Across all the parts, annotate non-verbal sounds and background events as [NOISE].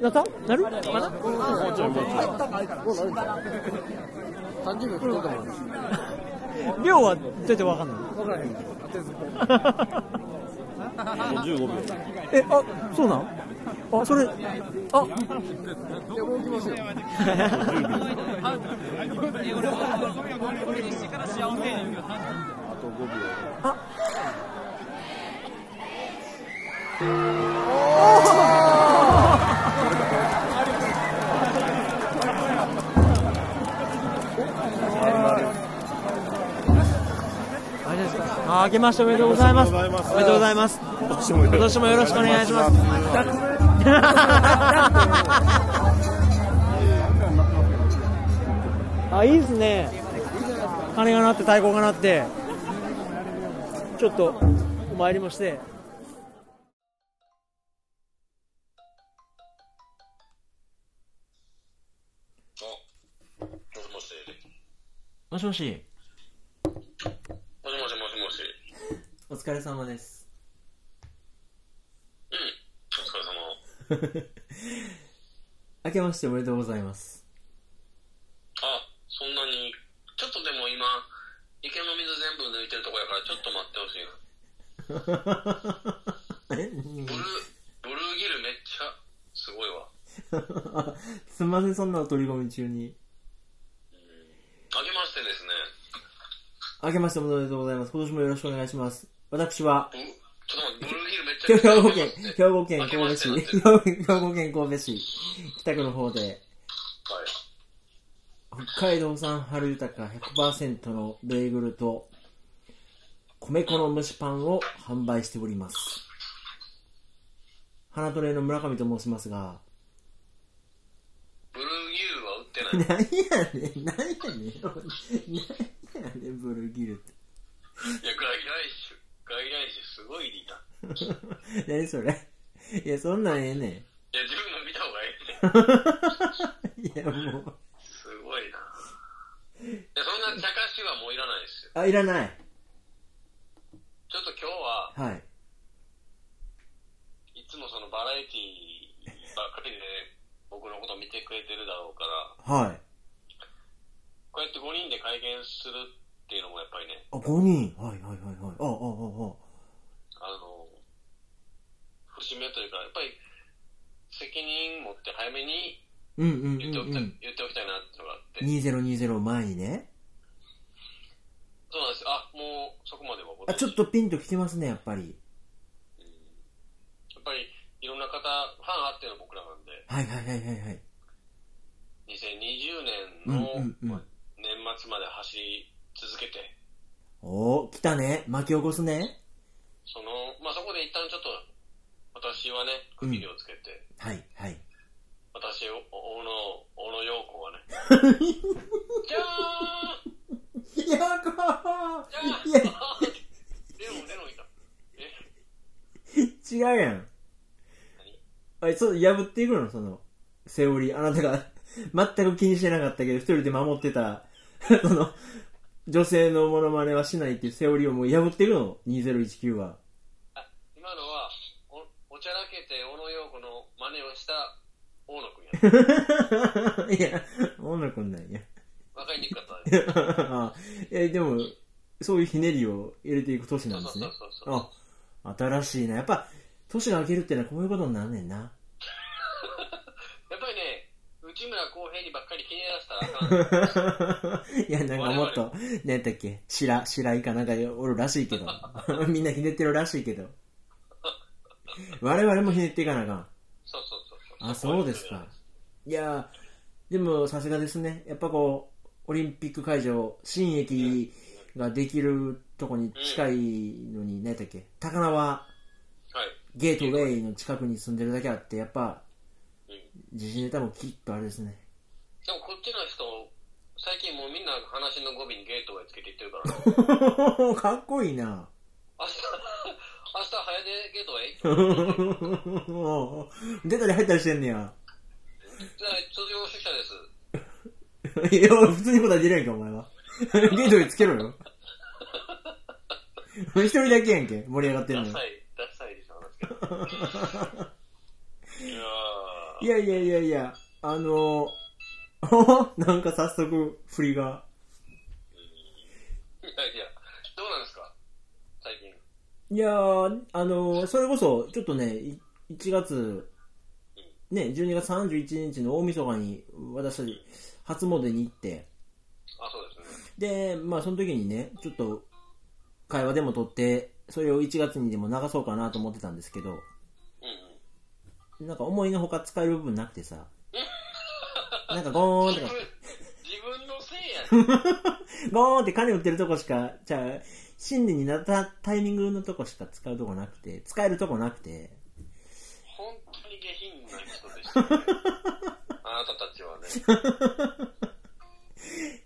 なった？なる？かなもうちょいもうちょい。30秒ったもはどうやってわかんない分からへん当てずっ15秒。え、あ、そうなん？あ、それ、あ、いや、もう来ますよ。あと5秒。あ、ああ、明けましておめでとうございます。おおめでとうございます。今年も今年もよろしくお願いします。[LAUGHS] あ、いいですね。鐘が鳴って太鼓が鳴って。ちょっとお参りもして。もしもしもし。お疲れ様です。うん。お疲れ様。明けましておめでとうございます。あ、そんなに。ちょっとでも今、池の水全部抜いてるとこやから、ちょっと待ってほしいな。[LAUGHS] え？ブルー、ブルーギルめっちゃ、すごいわ。[LAUGHS] すみません、そんなお取り込み中に。あげましてですね。明けましておめでとうございます。今年もよろしくお願いします。私は、ブちょっ兵庫県、兵庫県神戸市、兵庫県神戸市、北区の方で、はい。北海道産春豊か100%のベーグルと、米粉の蒸しパンを販売しております。花トレの村上と申しますが、ブルーギルは売ってない。[LAUGHS] 何やねん、何やねん、何やねん、ブルーギルって。いや、すごいリタ。[LAUGHS] 何それ？いや、そんなんええねん。いや、自分も見た方がいいね。[LAUGHS] いや、もう。すごいな。いや、そんな茶化しはもういらないですよ。あ、いらない。ちょっと今日は、はい。いつもそのバラエティばっかりで僕のこと見てくれてるだろうから、はい。こうやって5人で会見するっていうのもやっぱりね、あ、5人？はいはいはいはい。あ、あ、あ、あの、節目というか、やっぱり責任持って早めにあ。うんうん言っておきた,、うんうん。言っておきたいなっていうのがあって、2020前にね。そうなんですよ。あ、もうそこまではあ、ちょっとピンときてますね、やっぱり。やっぱりいろんな方、ファンあっての僕らなんで、はいはいはいはいはい。2020年のうんうんうん年末まで走り続けて、おー、来たね。巻き起こすね。その、まあ、そこで一旦ちょっと、私はね、区切りをつけて、はいはい。私、お大野、大野陽子はね、[LAUGHS] じゃーん。やっこじゃーいや、レノン、レノンいた。え？違うやん。あれ、そう、破っていくの？その、セオリー。あなたが全く気にしてなかったけど、一人で守ってた、その、女性のモノマネはしないっていうセオリーをもう破っていくの ?2019 は。あ、今のは、お、おちゃらけて小野陽子の真似をした大野くんや。[LAUGHS] いや、女くんなんや。わかりにくかったね。[LAUGHS] あえ、でも、そういうひねりを入れていく年なんですねそう。そうそうそう。あ、新しいな。やっぱ、年が明けるってのはこういうことになんねんな。[LAUGHS] やっぱりね、内村航平にばっかり気にならせたらあかん。[LAUGHS] いや、なんかもっと、何やったっけ？白、白井かなんかおるらしいけど。[LAUGHS] みんなひねってるらしいけど。我々もひねっていかなあかん。そうそうそうそう。あ、そうですか。いやー、でもさすがですね。やっぱこう、オリンピック会場、新駅ができるとこに近いのに、何やったっけ？高輪はい。ゲートウェイの近くに住んでるだけあって、やっぱ、うん。時事ネタもきっとあれですね。でもこっちの人、最近もうみんな話の語尾にゲートウェイつけていってるから、[LAUGHS] かっこいいな。明日、[LAUGHS] 明日早出ゲートウェイ？[LAUGHS] 出たり入ったりしてんねや。じゃあ卒業出社です。いや、普通に答え出るやんか、お前は。ゲートウェイつけろよ。一人だけやんけ、盛り上がってんの。ダサい、ダサいでしょ、話が。いやー、。いやいやいやいや、あのー、[LAUGHS] なんか早速、振りが。いやいや、どうなんですか？最近。いやー、あのー、それこそ、ちょっとね、い1月、ね、12月31日の大晦日に、私たち、初詣に行って、あ、そうですね。で、まあその時にね、ちょっと、会話でも撮って、それを1月にでも流そうかなと思ってたんですけど。なんか思いのほか使える部分なくてさ、[LAUGHS] なんかゴーンとか自分、、のせいやね [LAUGHS] ゴーンって金売ってるとこしか、じゃあ、新年になったタイミングのとこしか使うとこなくて、使えるとこなくて、本当に下品な人でしたね。[LAUGHS] あなたたちはね。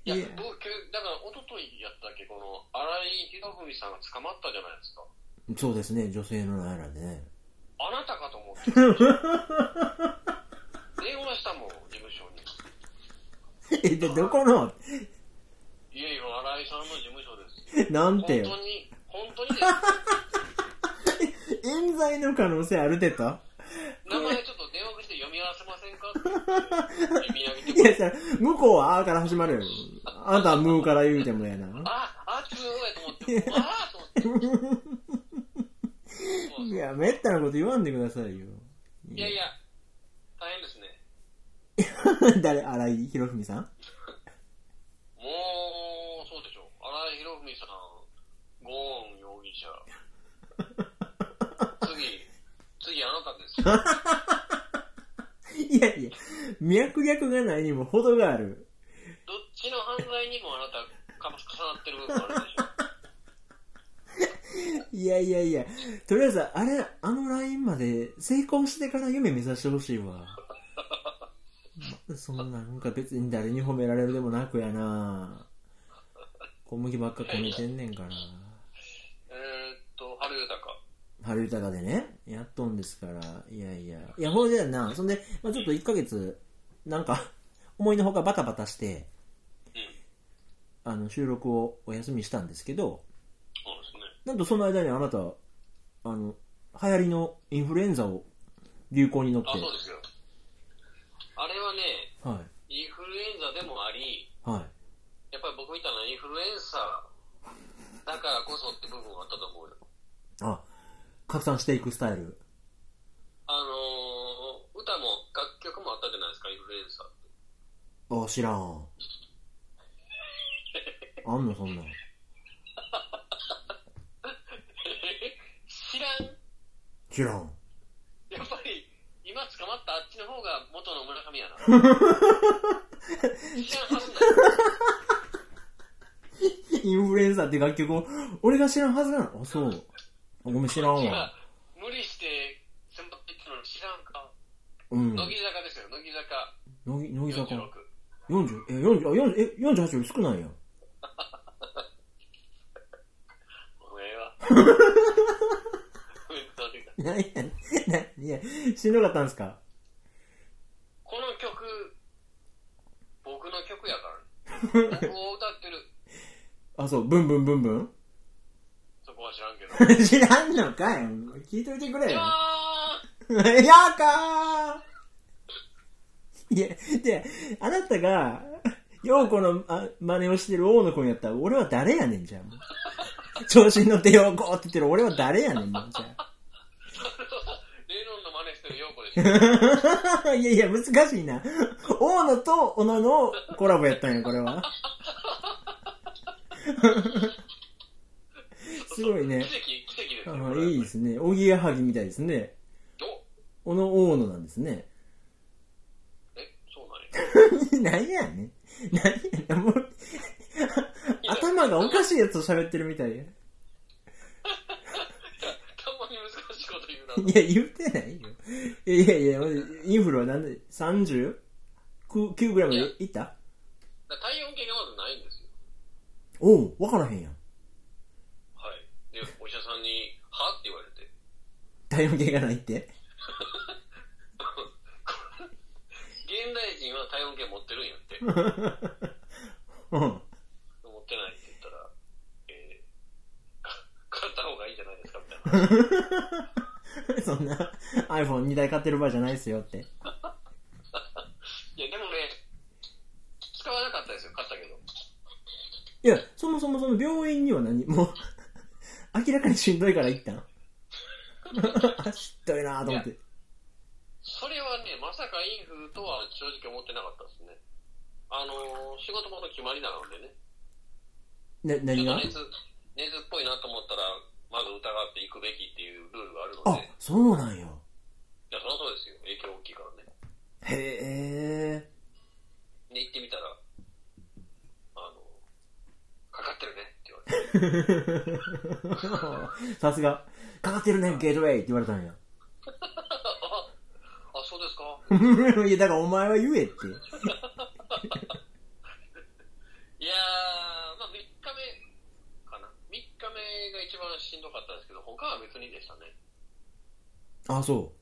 いや僕、だから、一昨日やったっけ、この、荒井博文さんが捕まったじゃないですか。そうですね、女性のならね。あなたかと思って。電話したもん、事務所に。[LAUGHS] え、で、どこの？いやいや、荒井さんの事務所です。なんて本当に、本当にです。[LAUGHS] 冤罪の可能性あるてと名前ちょっと電話して読み合わせませんか読み上げて [LAUGHS] いや、さ、向こうはあーから始まるよ。あんたはムーから言うてもやな。あ、あ、つーやと思って、あーと思って。や、めったなこと言わんでくださいよ。いやいや、大変ですね。[LAUGHS] 誰荒井博文さん？もう、そうでしょう。荒井博文さん、ゴーン容疑者。[LAUGHS] 次、次あなたですよ。[LAUGHS] いやいや、脈略がないにも程がある。どっちの犯罪にもあなた、か重なってる部分あるでしょ。[LAUGHS] いやいやいや、とりあえず、あれ、あのラインまで成功してから夢目指してほしいわ。まそんな、なんか別に誰に褒められるでもなくやな小麦ばっか込めてんねんから。えー、っと、春豊。春豊でね、やっとんですから、いやいや。いや、ほんでやな、そんで、まあ、ちょっと1ヶ月、なんか、思いのほかバタバタして、うん。あの、収録をお休みしたんですけど。なんとその間にあなた、あの、流行りのインフルエンザを流行に乗って、あ、そうですよ。あれはね、はい、インフルエンザでもあり、はい。やっぱり僕みたいなインフルエンサーだからこそって部分があったと思うよ。あ、拡散していくスタイル。あのー、歌も楽曲もあったじゃないですか、インフルエンサーって。あ、知らん。[LAUGHS] あんの、そんなん。知らん知らん。やっぱり、今捕まったあっちの方が元の村上やな。[LAUGHS] 知らんはずない。インフルエンザって楽曲を、俺が知らんはずなの？あ、そう。[LAUGHS] あごめん、知らんわ。無理して先輩って言ったのに知らんか。うん。乃木坂ですよ、乃木坂乃木、乃木坂。46。40、え、40、あ、40、え、48より少ないやん。[LAUGHS] おめえは。何やねん。ないや、しんどかったんすかこの曲、僕の曲やからね。僕を歌ってる。あ、そう、ブンブンブンブンそこは知らんけど。知らんのかい聞いといてくれよ。あやかーいや、で、あなたが、陽子のあ真似をしてる大野くんやったら、俺は誰やねん、じゃあもう。調子に乗って陽子って言ってる俺は誰やねん、じゃレノンの真似してる陽子です。あ。[LAUGHS] いやいや、難しいな。大野と小野のコラボやったんや、これは。[LAUGHS] すごいね。奇跡、奇跡ですよ。あいいですね。おぎやはぎみたいですね。お小野大野なんですね。え、そうなんや。[LAUGHS] 何やねん。何やねん。もう、頭がおかしいやつと喋ってるみたいや。たまに難しいこと言うな。いや、言ってないよ。いやいや、インフルはなんで、30? 9グラムでいった？体温計がまずないんですよ。おう、わからへんやん。はい。で、お医者さんに、は？って言われて。体温計がないって？現代人は体温計持ってるんやって。[LAUGHS] うん。持ってないって言ったら、え [LAUGHS] 買った方がいいんじゃないですかみたいな。[LAUGHS] [LAUGHS] そんな iPhone2 台買ってる場合じゃないですよって。いや、でもね、使わなかったですよ、買ったけど。いや、そもそもその病院には何？もう、[LAUGHS] 明らかにしんどいから行ったの。[LAUGHS] しんどいなと思って。それはね、まさかインフルとは正直思ってなかったですね。あのー、仕事もの決まりなのでね。ね、何が？熱熱っぽいなと思ったら、まず疑っていくべきっていうルールがあるのあで。い、そうなんや。や、そりゃそうですよ。影響大きいからね。へえ。で、行ってみたら、あの、かかってるねって言われて。[LAUGHS] さすが。かかってるね、ゲートウェイって言われたんや。[LAUGHS] あ、そうですか？[LAUGHS] いや、だからお前は言えって。いやー、まあ3日目かな。3日目が一番しんどかったんですけど、他は別にでしたね。あ、そ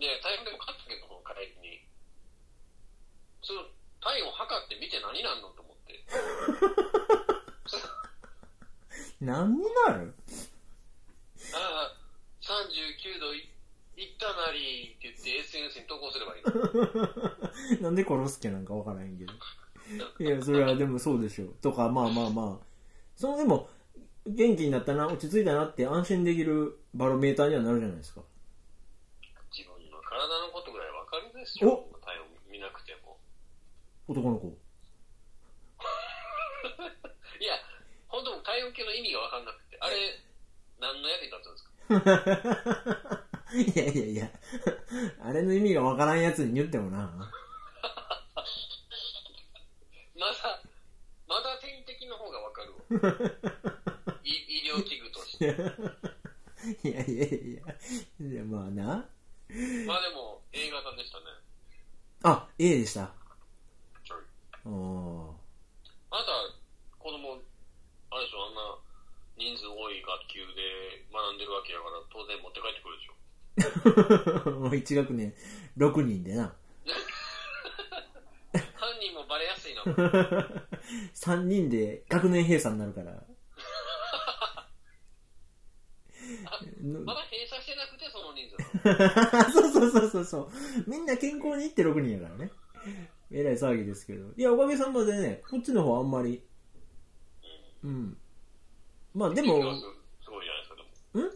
で、体温でも勝ったけど、帰りに。その体温測って見て何なんのと思って。う。[LAUGHS] 何になる？ああ、39度いいったなりって言って SNS に投稿すればいいの。[LAUGHS] なんで殺す気なんかわからへんけど。[LAUGHS] いや、それはでもそうでしょ。とか、まあまあまあ。そのでも、元気になったな、落ち着いたなって安心できるバロメーターにはなるじゃないですか。自分の体のことぐらいわかるでしょ。お体温見なくても。男の子。[LAUGHS] いや、本当も体温計の意味がわかんなくて。あれ、何の役に立つんですか？いやいやいや、あれの意味がわからんやつに言ってもな。[LAUGHS] まだ、まだ点滴の方がわかるわ。[LAUGHS] [LAUGHS] いやいやいやいや、まあな。まあでも、A 型でしたね。あ、A でした。ちょいおあなた、子供、あれでしょ、あんな人数多い学級で学んでるわけやから、当然持って帰ってくるでしょ。[LAUGHS] ー。一学年6人でな。[LAUGHS] 犯人もバレやすいな。3人で学年閉鎖になるから。まだ閉鎖してなくて、その人数。[LAUGHS] そうそうそうそうそう。みんな健康にいって6人やからね。えらい騒ぎですけど。いや、おかげさまでね、こっちの方あんまり。うん。まあでも、すすごいじゃないですか、でも。ん？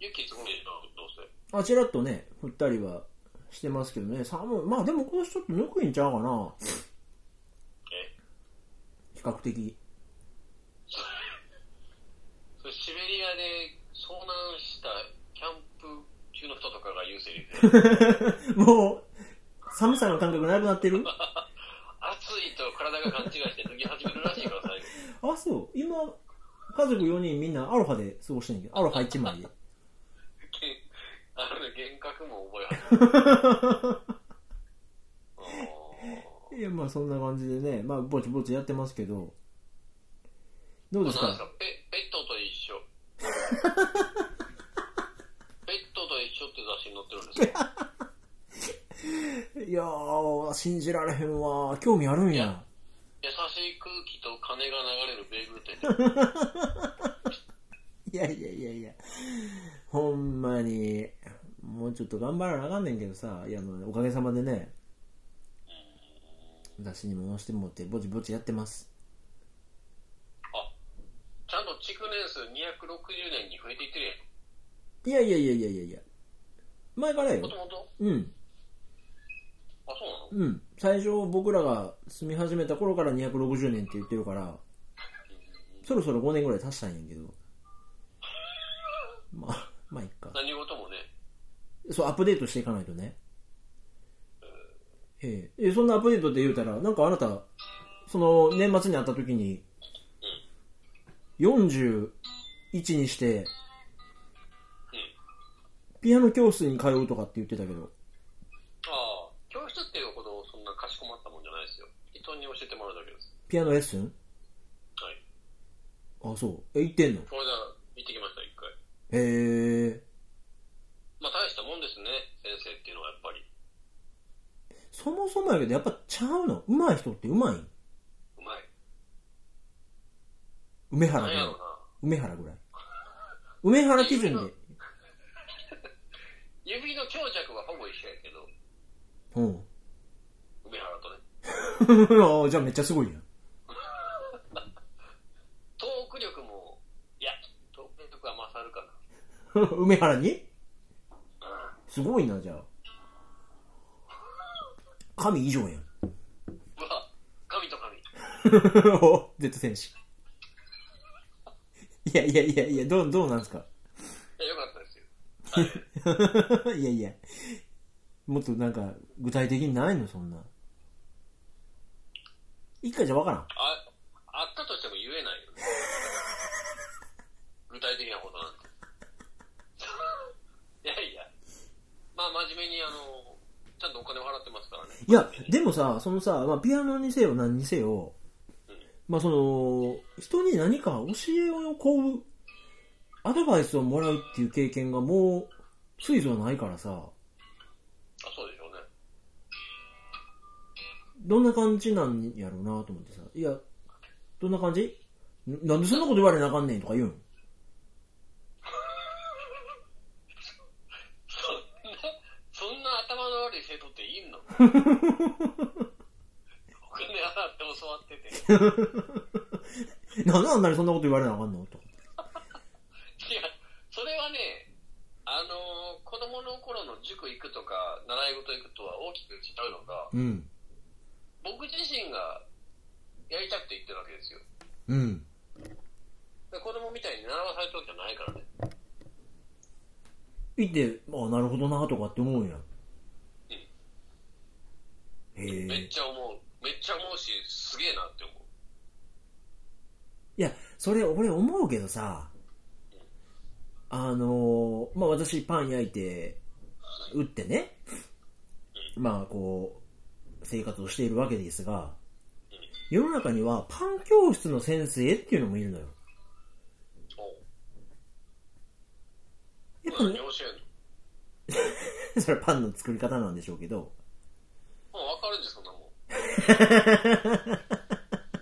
雪すごいな、どうせ。あちらっとね、降ったりはしてますけどね、寒い。まあでも今年ちょっとぬくいんちゃうかな。え？比較的。[LAUGHS] それシベリアで遭難したキャンプ中の人とかが言うセリフで [LAUGHS] もう、寒さの感覚なくなってる？[LAUGHS] 暑いと体が勘違いして脱ぎ始めるらしいから、最後。[LAUGHS] あ、そう。今、家族4人みんなアロハで過ごしてんけど、アロハ1枚で。あのね、幻覚も覚えいや、まあそんな感じでね、まあぼちぼちやってますけど、どうですか？ですかペペットと一緒。ペットと一緒って雑誌に載ってるんですか？[LAUGHS] いやー、信じられへんわ。興味あるんや。優しい空気と金が流れるベーグル店で。[LAUGHS] いやいやいやいや、ほんまに、もうちょっと頑張らなあかんねんけどさ、いや、おかげさまでね、雑誌にも載せてもって、ぼちぼちやってます。あ、ちゃんと築年数260年に増えていってるやん。いやいやいやいやいやいや、前からよもと。もとうん、あ、そうなの？うん。最初僕らが住み始めた頃から260年って言ってるから、そろそろ5年ぐらい経したんやけど、[LAUGHS] まあ、まあいっか。何事もね。そう、アップデートしていかないとね。えええ、そんなアップデートって言うたら、なんかあなた、その年末に会った時に、41にして、ピアノ教室に通うとかって言ってたけど、ああ、教室っていうほどそんなかしこまったもんじゃないですよ。人に教えてもらうだけです。ピアノレッスン？はい。あ、そう。え、行ってんの？この間行ってきました、一回。へえ。まあ大したもんですね、先生っていうのはやっぱり。そもそもやけど、やっぱちゃうの？上手い人って上手いん？うまい。梅原ぐらいなんやろ。な。梅原ぐらい。梅原基準で。指の強弱はほぼ一緒やけど、おう。梅原とね、あ [LAUGHS] あ、じゃあめっちゃすごいやん。[LAUGHS] トーク力も、いや、トーク力は勝るかな。[LAUGHS] 梅原に？すごいな、じゃあ。神以上やん。神と神。お Z 戦士。いやいやいやいや、どう、どうなんすか？いやよか [LAUGHS] いやいや。もっとなんか、具体的にないの、そんな。一回じゃわからん。あ、あったとしても言えないよね。[LAUGHS] 具体的なことなんて。[LAUGHS] いやいや。まあ、真面目に、あの、ちゃんとお金を払ってますからね。いや、でもさ、そのさ、まあ、ピアノにせよ何にせよ、まあその、人に何か教えを請う、アドバイスをもらうっていう経験がもう、ついぞないからさ、あ、そうでしょうね。どんな感じなんやろうなと思ってさ、いや、どんな感じ？んなんでそんなこと言われなあかんねんとか言うん？そんな、そんな頭の悪い生徒っていんの？お金払って教わってて。[LAUGHS] なんであんなにそんなこと言われなあかんの？とか。はね、あの子供の頃の塾行くとか、習い事行くとは大きく違うのが、うん。僕自身がやりたくて行ってるわけですよ。うん。で子供みたいに習わされてるわけじゃないからね。言って、あなるほどなとかって思うんや。へえめっ。ちゃ思う。めっちゃ思うし、すげえなって思う。いや、それ俺思うけどさ、あのーまあ、私パン焼いて、売ってね、まあこう、生活をしているわけですが、世の中にはパン教室の先生っていうのもいるのよ。やっぱね何教えんの [LAUGHS] それはパンの作り方なんでしょうけど、もう分かるんですそんなもん。[LAUGHS]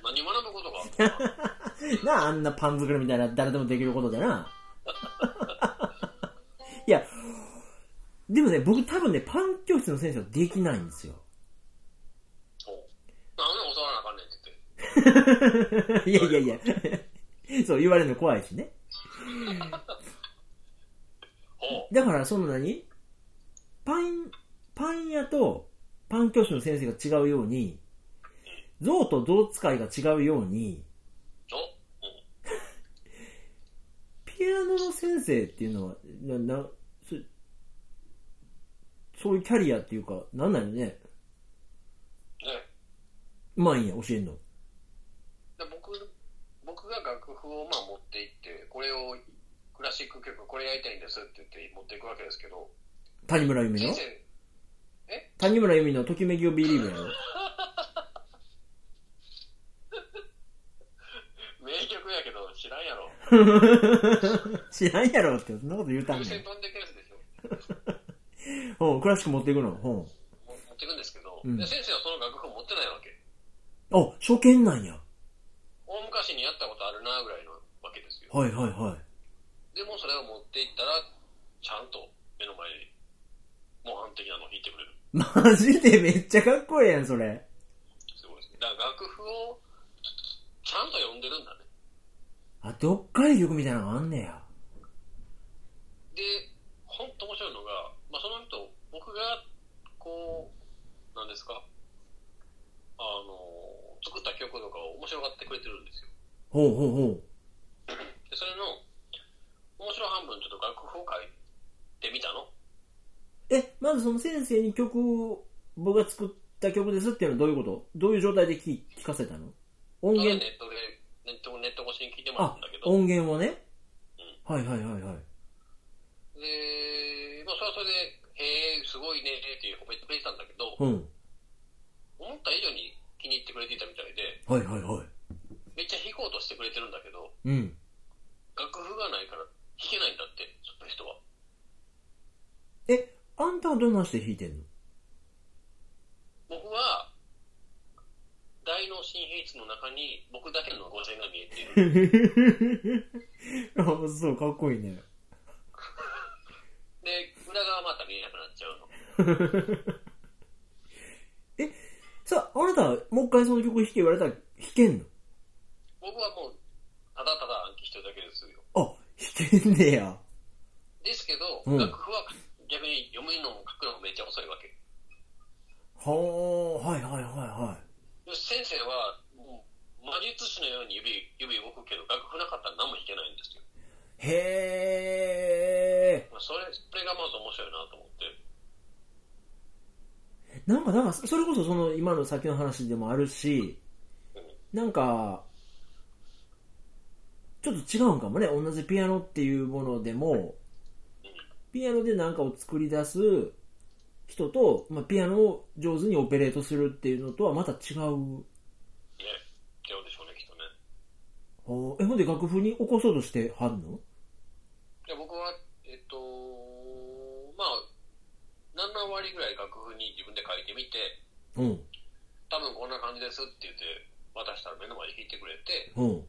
何学ぶことがあるのかな [LAUGHS] なあ、あんなパン作りみたいな誰でもできることでな。いや、でもね、僕多分ね、パン教室の先生はできないんですよ。そうなんで教わらなあかんねんって言って。[LAUGHS] いやいやいや。[LAUGHS] そう言われるの怖いしね。ほ [LAUGHS] だから、その何？パン、パン屋とパン教師の先生が違うように、象と象使いが違うように、う。おうん。ピアノの先生っていうのは、な、な、そそういうキャリアっていうか、なんなんよね？ね。うまいんや、教えんの。で僕、僕が楽譜をまあ持って行って、これを、クラシック曲これやりたいんですって言って持っていくわけですけど、谷村由美の？先生、谷村由美のときめきをビリーブやろ。[LAUGHS] 名曲やけど知らんやろ。[LAUGHS] 知らんやろって、そんなこと言うたんねん。風船飛んでくやつでしょ。[LAUGHS] ほう、クラシック持っていくの？ほも持っていくんですけど、うんで先生はその楽譜を持ってないわけ。う。あ、初見なんや。大昔にやったことあるなぐらいのわけですよ。はいはいはい。でもそれを持っていったら、ちゃんと目の前に模範的なのを弾いてくれる。マジでめっちゃかっこええやん、それ。すごいですね。だから楽譜をちゃんと読んでるんだね。あ、どっかり曲みたいなのがあんねや。で、ほんと面白いのが、まあ、その人、僕が、こう、なんですか、あの、作った曲とかを面白がってくれてるんですよ。ほうほうほう。で、それの、面白半分ちょっと楽譜を書いてみたの。え、まずその先生に曲を、僕が作った曲ですっていうのはどういうこと？どういう状態で聞聞かせたの？音源、ネットで、ネット、ネット越しに聞いてもらあうんだけ、ど、音源をね。はいはいはいはい。で、まあ、それはそれで、へえ、すごいねっていう褒めてくれてたんだけど、うん。思った以上に気に入ってくれていたみたいで、はいはいはい。めっちゃ弾こうとしてくれてるんだけど、うん。楽譜がないから弾けないんだって、その人は。え、あんたはどんなして弾いてんの？僕は、大脳新比率の中に僕だけの五線が見えている。あ、[LAUGHS] そう、かっこいいね。で、裏側また見えなくなっちゃうの。[LAUGHS] さあ、あなたはもう一回その曲弾け言われたら弾けんの？僕はもう、ただただ暗記してるだけですよ。あ、弾けんねや。ですけど、うん楽譜は逆に読むのも書くのもめっちゃ遅いわけ。はあ、はいはいはいはで先生は、魔術師のように指、指動くけど、楽譜なかったら何も弾けないんですよ。い。へえ。まあそれ、それがまず面白いなと思って。なんか、なんか、それこそその今の先の話でもあるし、なんか、ちょっと違うんかもね。同じピアノっていうものでも、ピアノで何かを作り出す人と、まあ、ピアノを上手にオペレートするっていうのとはまた違う。ね、違うでしょうね、きっとね。ほうえ、ほんで楽譜に起こそうとしてはんの？で僕は、えっと、まあ、7割ぐらい楽譜に自分で書いてみて、うん。多分こんな感じですって言って渡したら目の前で弾いてくれて、うん。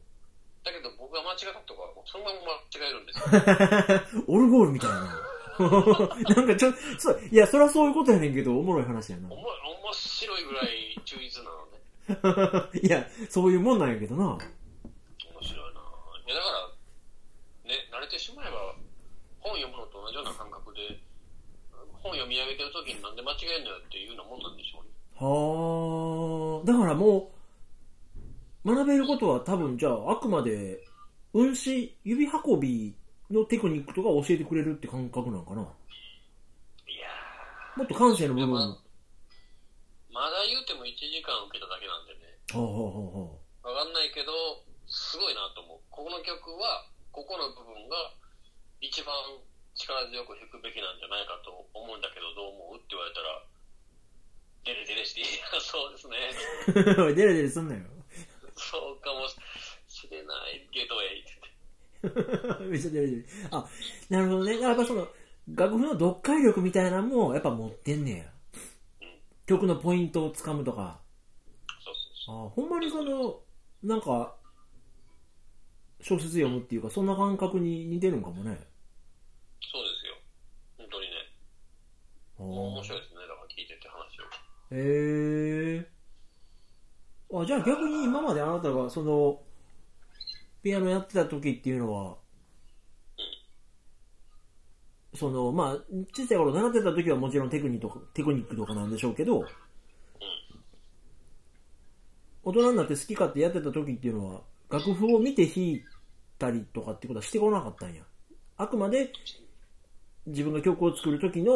だけど僕が間違ったとか、そのまま間違えるんですよ。[LAUGHS] オルゴールみたいな。[LAUGHS] なんかちょ、そう、いや、そりゃそういうことやねんけど、おもろい話やな。おも面白いぐらい忠実なのね。[LAUGHS] いや、そういうもんなんやけどな。面白いな。いや、だから、ね、慣れてしまえば、本読むのと同じような感覚で、本読み上げてる時になんで間違えんのよっていうようなもんなんでしょうね。はあ。だからもう、学べることは多分じゃあ、あくまで、運指、指運びのテクニックとか教えてくれるって感覚なんかな？もいやっと感性の部分。まはまだ言うても1時間受けただけなんでね。あ、はあはあはわかんないけど、すごいなと思う。ここの曲は、ここの部分が一番力強く弾くべきなんじゃないかと思うんだけど、どう思うって言われたら、デレデレして、いや、そうですね。[LAUGHS] デレデレすんなよ。そうかもしれないけど、えいって [LAUGHS] めっちゃデレデレ。あ、なるほどね。やっぱその、楽譜の読解力みたいなのも、やっぱ持ってんねや。曲のポイントをつかむとか。そうそうそう。あほんまにその、なんか、小説読むっていうか、そんな感覚に似てるんかもね。そうですよ。本当にね。あ面白いですね。だから聞いてて話を。へえあ、じゃあ逆に今まであなたがその、ピアノやってた時っていうのは、その、まあ、小さい頃習ってた時はもちろんテクニックとか、テクニックとかなんでしょうけど、大人になって好き勝手やってた時っていうのは、楽譜を見て弾いたりとかってことはしてこなかったんや。あくまで、自分が曲を作る時の、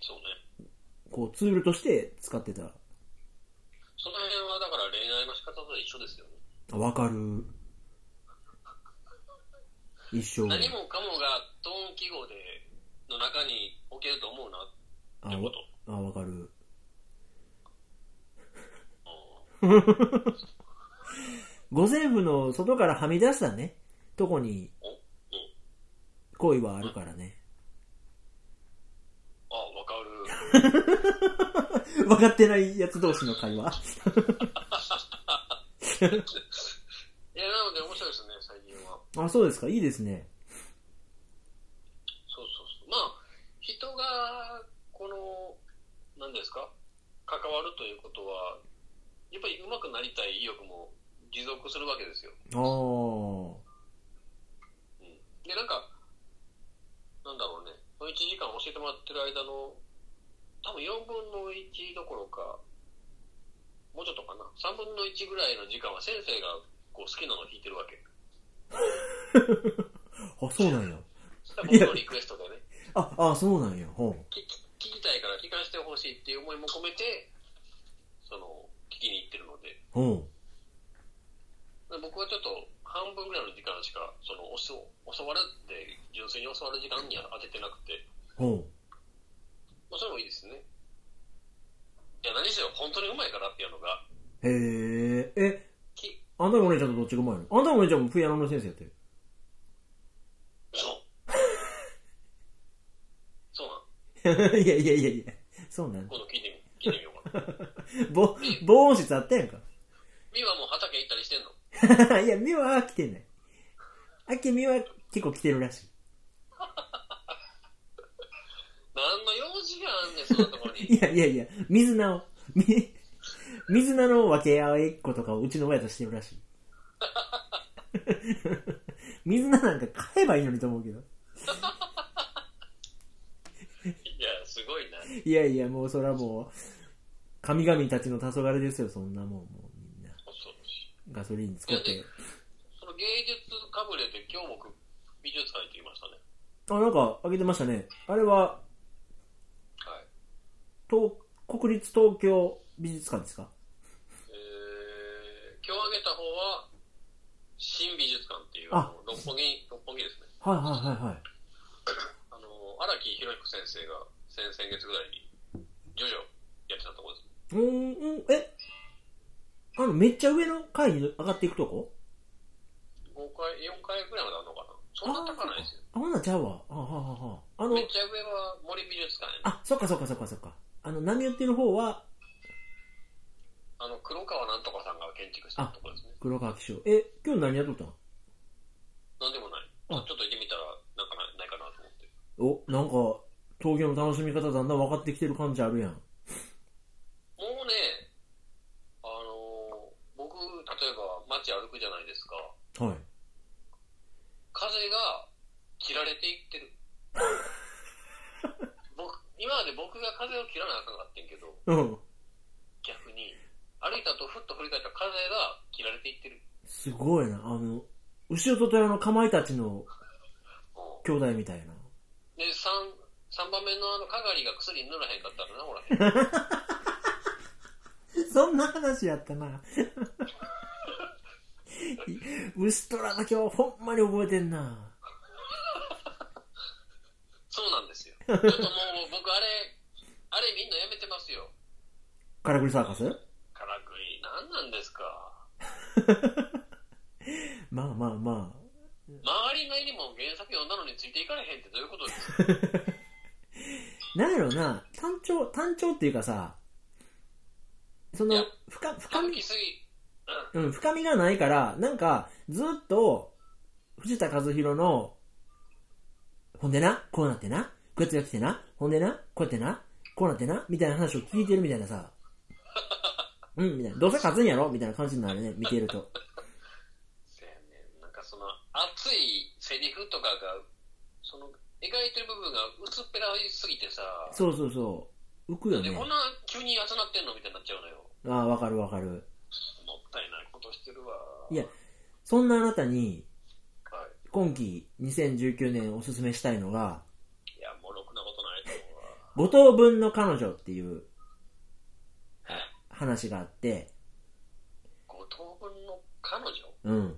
そうね。こう、ツールとして使ってた。その辺はだから恋愛の仕方と一緒ですよね。あわかる。一生。何もかもがトーン記号で、の中に置けると思うなあってこと。わあ、わかる。[LAUGHS] 五線譜の外からはみ出したね、とこに。恋はあるからね。あ、わかる。[LAUGHS] 分かってないやつ同士の会話。[LAUGHS] いや、なので面白いですね、最近は。あ、そうですか、いいですね。そうそうそう。まあ、人が、この、何ですか？関わるということは、やっぱり上手くなりたい意欲も持続するわけですよ。ああ。うんで、なんか、なんだろうね、その1時間教えてもらってる間の、多分4分の1どころか、もうちょっとかな、3分の1ぐらいの時間は先生がこう好きなのを弾いてるわけ。[LAUGHS] あ、そうなんや。僕のリクエストでね、あ、あ、そうなんや。ほ聞き聞きたいから聞かせてほしいっていう思いも込めて、その、聞きに行ってるので、う。ほで僕はちょっと半分ぐらいの時間しか、その、教教わるって、純粋に教わる時間には当ててなくて、う。ほまあ、それもいいですね。いや、何しろ本当にうまいからっていうのが、う。へえ。え、きあんたのお姉ちゃんとどっちがうまいの？あんたのお姉ちゃんもピアノの先生やってる。そう。そうなん。[LAUGHS] いやいやいやいや。そうなん今度聞いてみ、聞いてみようかな。[LAUGHS] ぼ、防音室あったやんか？ミはもう畑行ったりしてんの？[LAUGHS] いや、ミは来てない。あけみは結構来てるらしい。何の用事があんねん、そんなところに。いやいやいや、水菜を、み水菜の分け合いっことかをうちの親としてるらしい。[LAUGHS] 水菜なんか買えばいいのにと思うけど。いや、すごいな。いやいや、もうそれはもう、神々たちの黄昏ですよ、そんなもん、もうみんな。ガソリン使って。その芸術かぶれて今日僕美術館行ってきましたね。あ、なんか、あげてましたね。あれは、はい。東、国立東京美術館ですか？えー、今日あげた方は、新美術館っていう、あ六本木、六本木ですね。はいはいはいはい。あの、荒木博彦先生が先々月ぐらいに、ジョジョやってたところです。うーん、うんえ？あの、めっちゃ上の階に上がっていくとこ？5階、4階ぐらいまであるのかな？そんな高ないですよ。あ、ほんなんちゃうわ。あはははあのめ、っちゃ上は森美術館やね。あ、そっかそっかそっかそっか。あの、波打ってる方は、あの、黒川なんとかさんが建築したところですね。黒川紀章。え、今日何やっとったん？なんでもない。ちあょちょっと行ってみたら、なんかないないかなと思って。お、なんか、東京の楽しみ方だんだん分かってきてる感じあるやん。もうね、あのー僕、例えば街歩くじゃないですか。はい。風が切られていってる。[LAUGHS] 僕、今まで僕が風を切らなあかんかってんけど、うん。逆に、歩いた後ふっと振り返ったら風が切られていってる。すごいな。あの、後ろと虎のかまいたちのうん兄弟みたいな。で、三三番目のあの、かがりが薬塗らへんかったらな、ほら。[LAUGHS] そんな話やったな。牛虎だけはほんまに覚えてんな。そうなんですよ。ちょっともう僕あれ、あれみんなやめてますよ。からくりサーカス？からくり、何なんですか。[LAUGHS] まあまあまあ。周りの絵にも原作読んだのについていかれへんってどういうことです [LAUGHS] なんやろな、単調、単調っていうかさ、その深、深み。うん、深みがないから、なんか、ずっと、藤田和弘の、ほんでな、こうなってな、こうやって来てな、ほんでな、こうやってな、こうなってな、みたいな話を聞いてるみたいなさ、[LAUGHS] うん、みたいな。どうせ勝つんやろ？みたいな感じになるね、見てると。せやねんなんかその、熱いセリフとかが、その、描いてる部分が薄っぺらいすぎてさ、そうそうそう。浮くよねでこん。な急に熱なってんの？みたいになっちゃうのよ。ああ、わかるわかる。もったいないことしてるわ。いや、そんなあなたに、は今期2019年おすすめしたいのが、い。いや、もうろくなことないと思うわ。五等分の彼女っていう話があって、五等分の彼女？うん。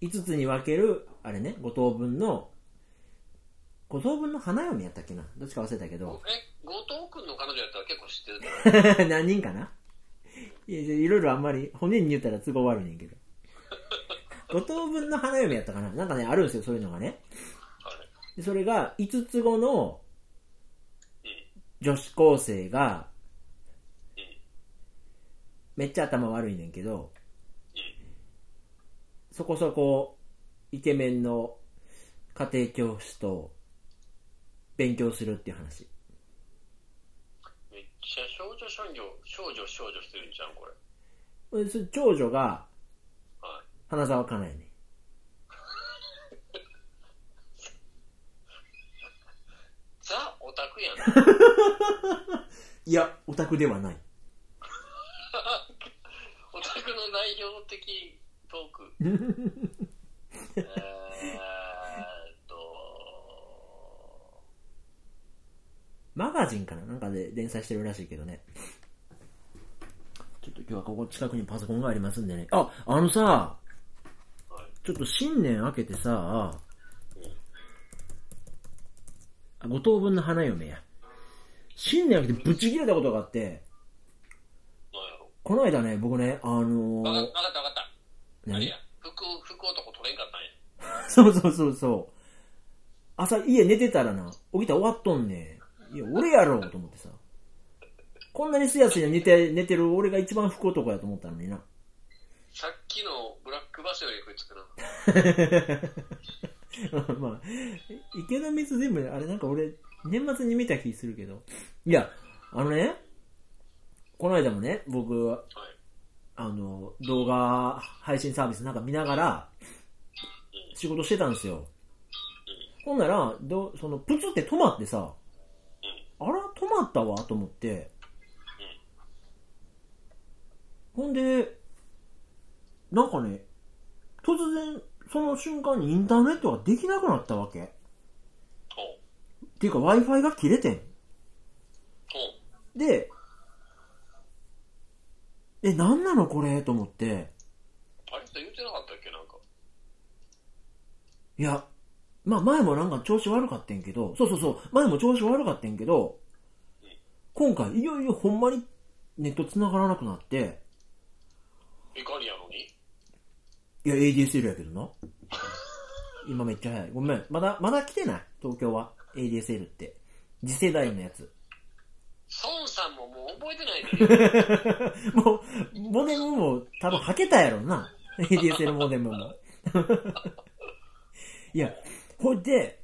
5つに分ける、あれね、五等分の、五等分の花嫁やったっけな？どっちか忘れたけど、え、後藤くんの彼女やったら結構知ってるから。[LAUGHS] 何人かな？いや、いろいろあんまり、本人に言ったら都合悪いねんけど。[LAUGHS] 五等分の花嫁やったかな？なんかね、あるんですよ、そういうのがね。はい。でそれが、5つ後のうん。女子高生が、うん。めっちゃ頭悪いねんけど、うん。そこそこイケメンの家庭教師と勉強するっていう話。めっちゃ少女少女、少女少女してるんじゃん、これ。それ長女がはい。花沢香菜やね [LAUGHS] ザ・オタクやん。[LAUGHS] いや、オタクではない。[LAUGHS] オタクの代表的トーク。[LAUGHS] えーっと、マガジンかな？なんかで連載してるらしいけどね。ちょっと今日はここ近くにパソコンがありますんでね。あ、あのさ、はい。ちょっと新年明けてさ、あ五等分の花嫁や。新年明けてブチ切れたことがあって。この間ね、僕ね、あのーわかったわかった。何？や。服、服男取れんかったんや。[LAUGHS] そうそうそうそう。朝家寝てたらな、起きたら終わっとんねん。いや、俺やろうと思ってさ。こんなにすやすや寝て、寝てる俺が一番福男やと思ったのにな。さっきのブラックバスより食いつくな。[LAUGHS] まあ、池田水全部、あれなんか俺、年末に見た気するけど。いや、あのね、この間もね、僕、あの、動画配信サービスなんか見ながら、仕事してたんですよ。ほんなら、どその、プツって止まってさ、あら、止まったわ、と思って、ほんで、なんかね、突然、その瞬間にインターネットができなくなったわけ。っ。ていうか Wi-Fi が切れてん。で、え、なんなのこれ？と思って、あれって言ってなかったっけ？なんか。いや、まあ前もなんか調子悪かったんけど、そうそうそう、前も調子悪かったんけど、今回いよいよほんまにネット繋がらなくなって、いかにやのに？いや ADSL やけどな。今めっちゃ早い。ごめん。まだ、まだ来てない？東京は。ADSL って。次世代のやつ。孫さんももう覚えてないで。[LAUGHS] もう、モデムも多分はけたやろな。ADSL モデムも。いや、ほいで、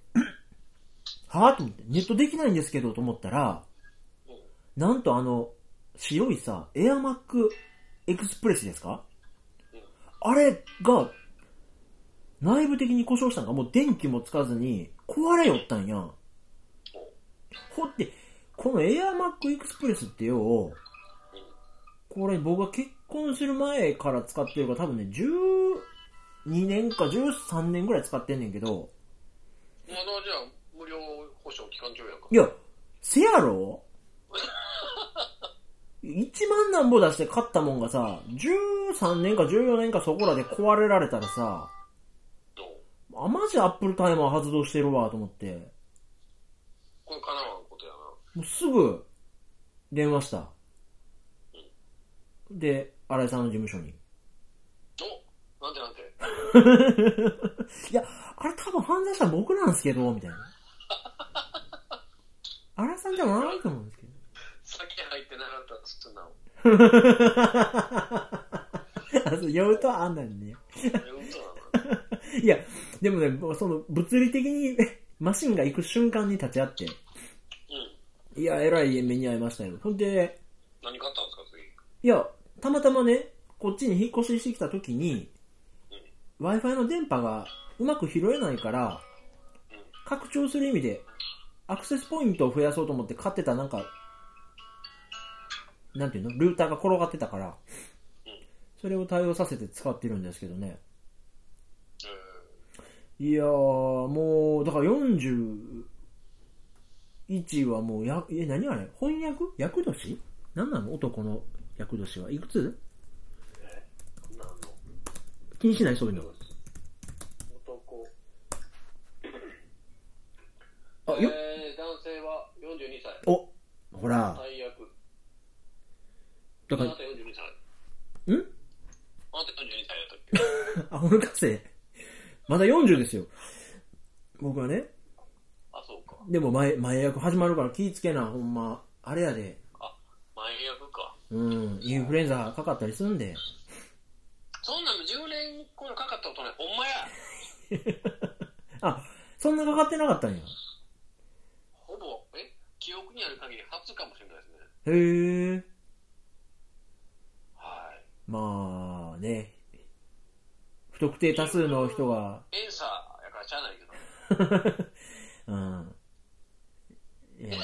はぁと思って、ネットできないんですけどと思ったら、なんとあの、白いさ、エアマックエクスプレスですか？あれが、内部的に故障したんかもう電気もつかずに壊れよったんやん。ほって、このエアマックエクスプレスってよ、これ僕が結婚する前から使ってるから多分ね、12年か13年ぐらい使ってんねんけど、まだじゃあ、無料保証期間中やんか。いや、せやろ ?1 万なんぼ出して買ったもんがさ、13年か14年かそこらで壊れられたらさ、あ、マジアップルタイマー発動してるわと思って、これかなわんことやな。もうすぐ電話した。で、新井さんの事務所に。おなんてなんて。[LAUGHS] いや、あれ多分犯罪者僕なんですけど、みたいな。[LAUGHS] 新井さんじゃないと思うんですけど。先入ってなかったら素直。[LAUGHS] あそう酔うとあんなんね。え嘘なのいや、でもね、その物理的にマシンが行く瞬間に立ち会って、うん。いや、えらい目に遭いましたよ。ほんで、何買ったんですか、次？いや、たまたまね、こっちに引っ越ししてきた時に、Wi-Fi の電波がうまく拾えないから、拡張する意味で、アクセスポイントを増やそうと思って買ってたなんか、なんていうの？ルーターが転がってたから、それを対応させて使ってるんですけどね。えいやー、もう、だから41はもう、や、え、何あれ？翻訳？役年？何なの？男の役年は？いくつ？気にしない？そういうの。男。あ、よ、えー、男性は42歳。お、ほら、最悪。だからあなた、42歳。ん？あなた42歳やったっけ？[LAUGHS] あ、俺かせ。まだ40ですよ。僕はね。でも前、前役始まるから気ぃつけな、ほんま。あれやで。あ、前役か。うん、インフルエンザかかったりすんで。そんなの10年このかかったことない。ほんまや。[LAUGHS] あ、そんなかかってなかったんや。ほぼ、え？記憶にある限り初かもしれないですね。へえ。はい。まあね。不特定多数の人が、エンサーやからしゃあないけど。[LAUGHS] うん。いや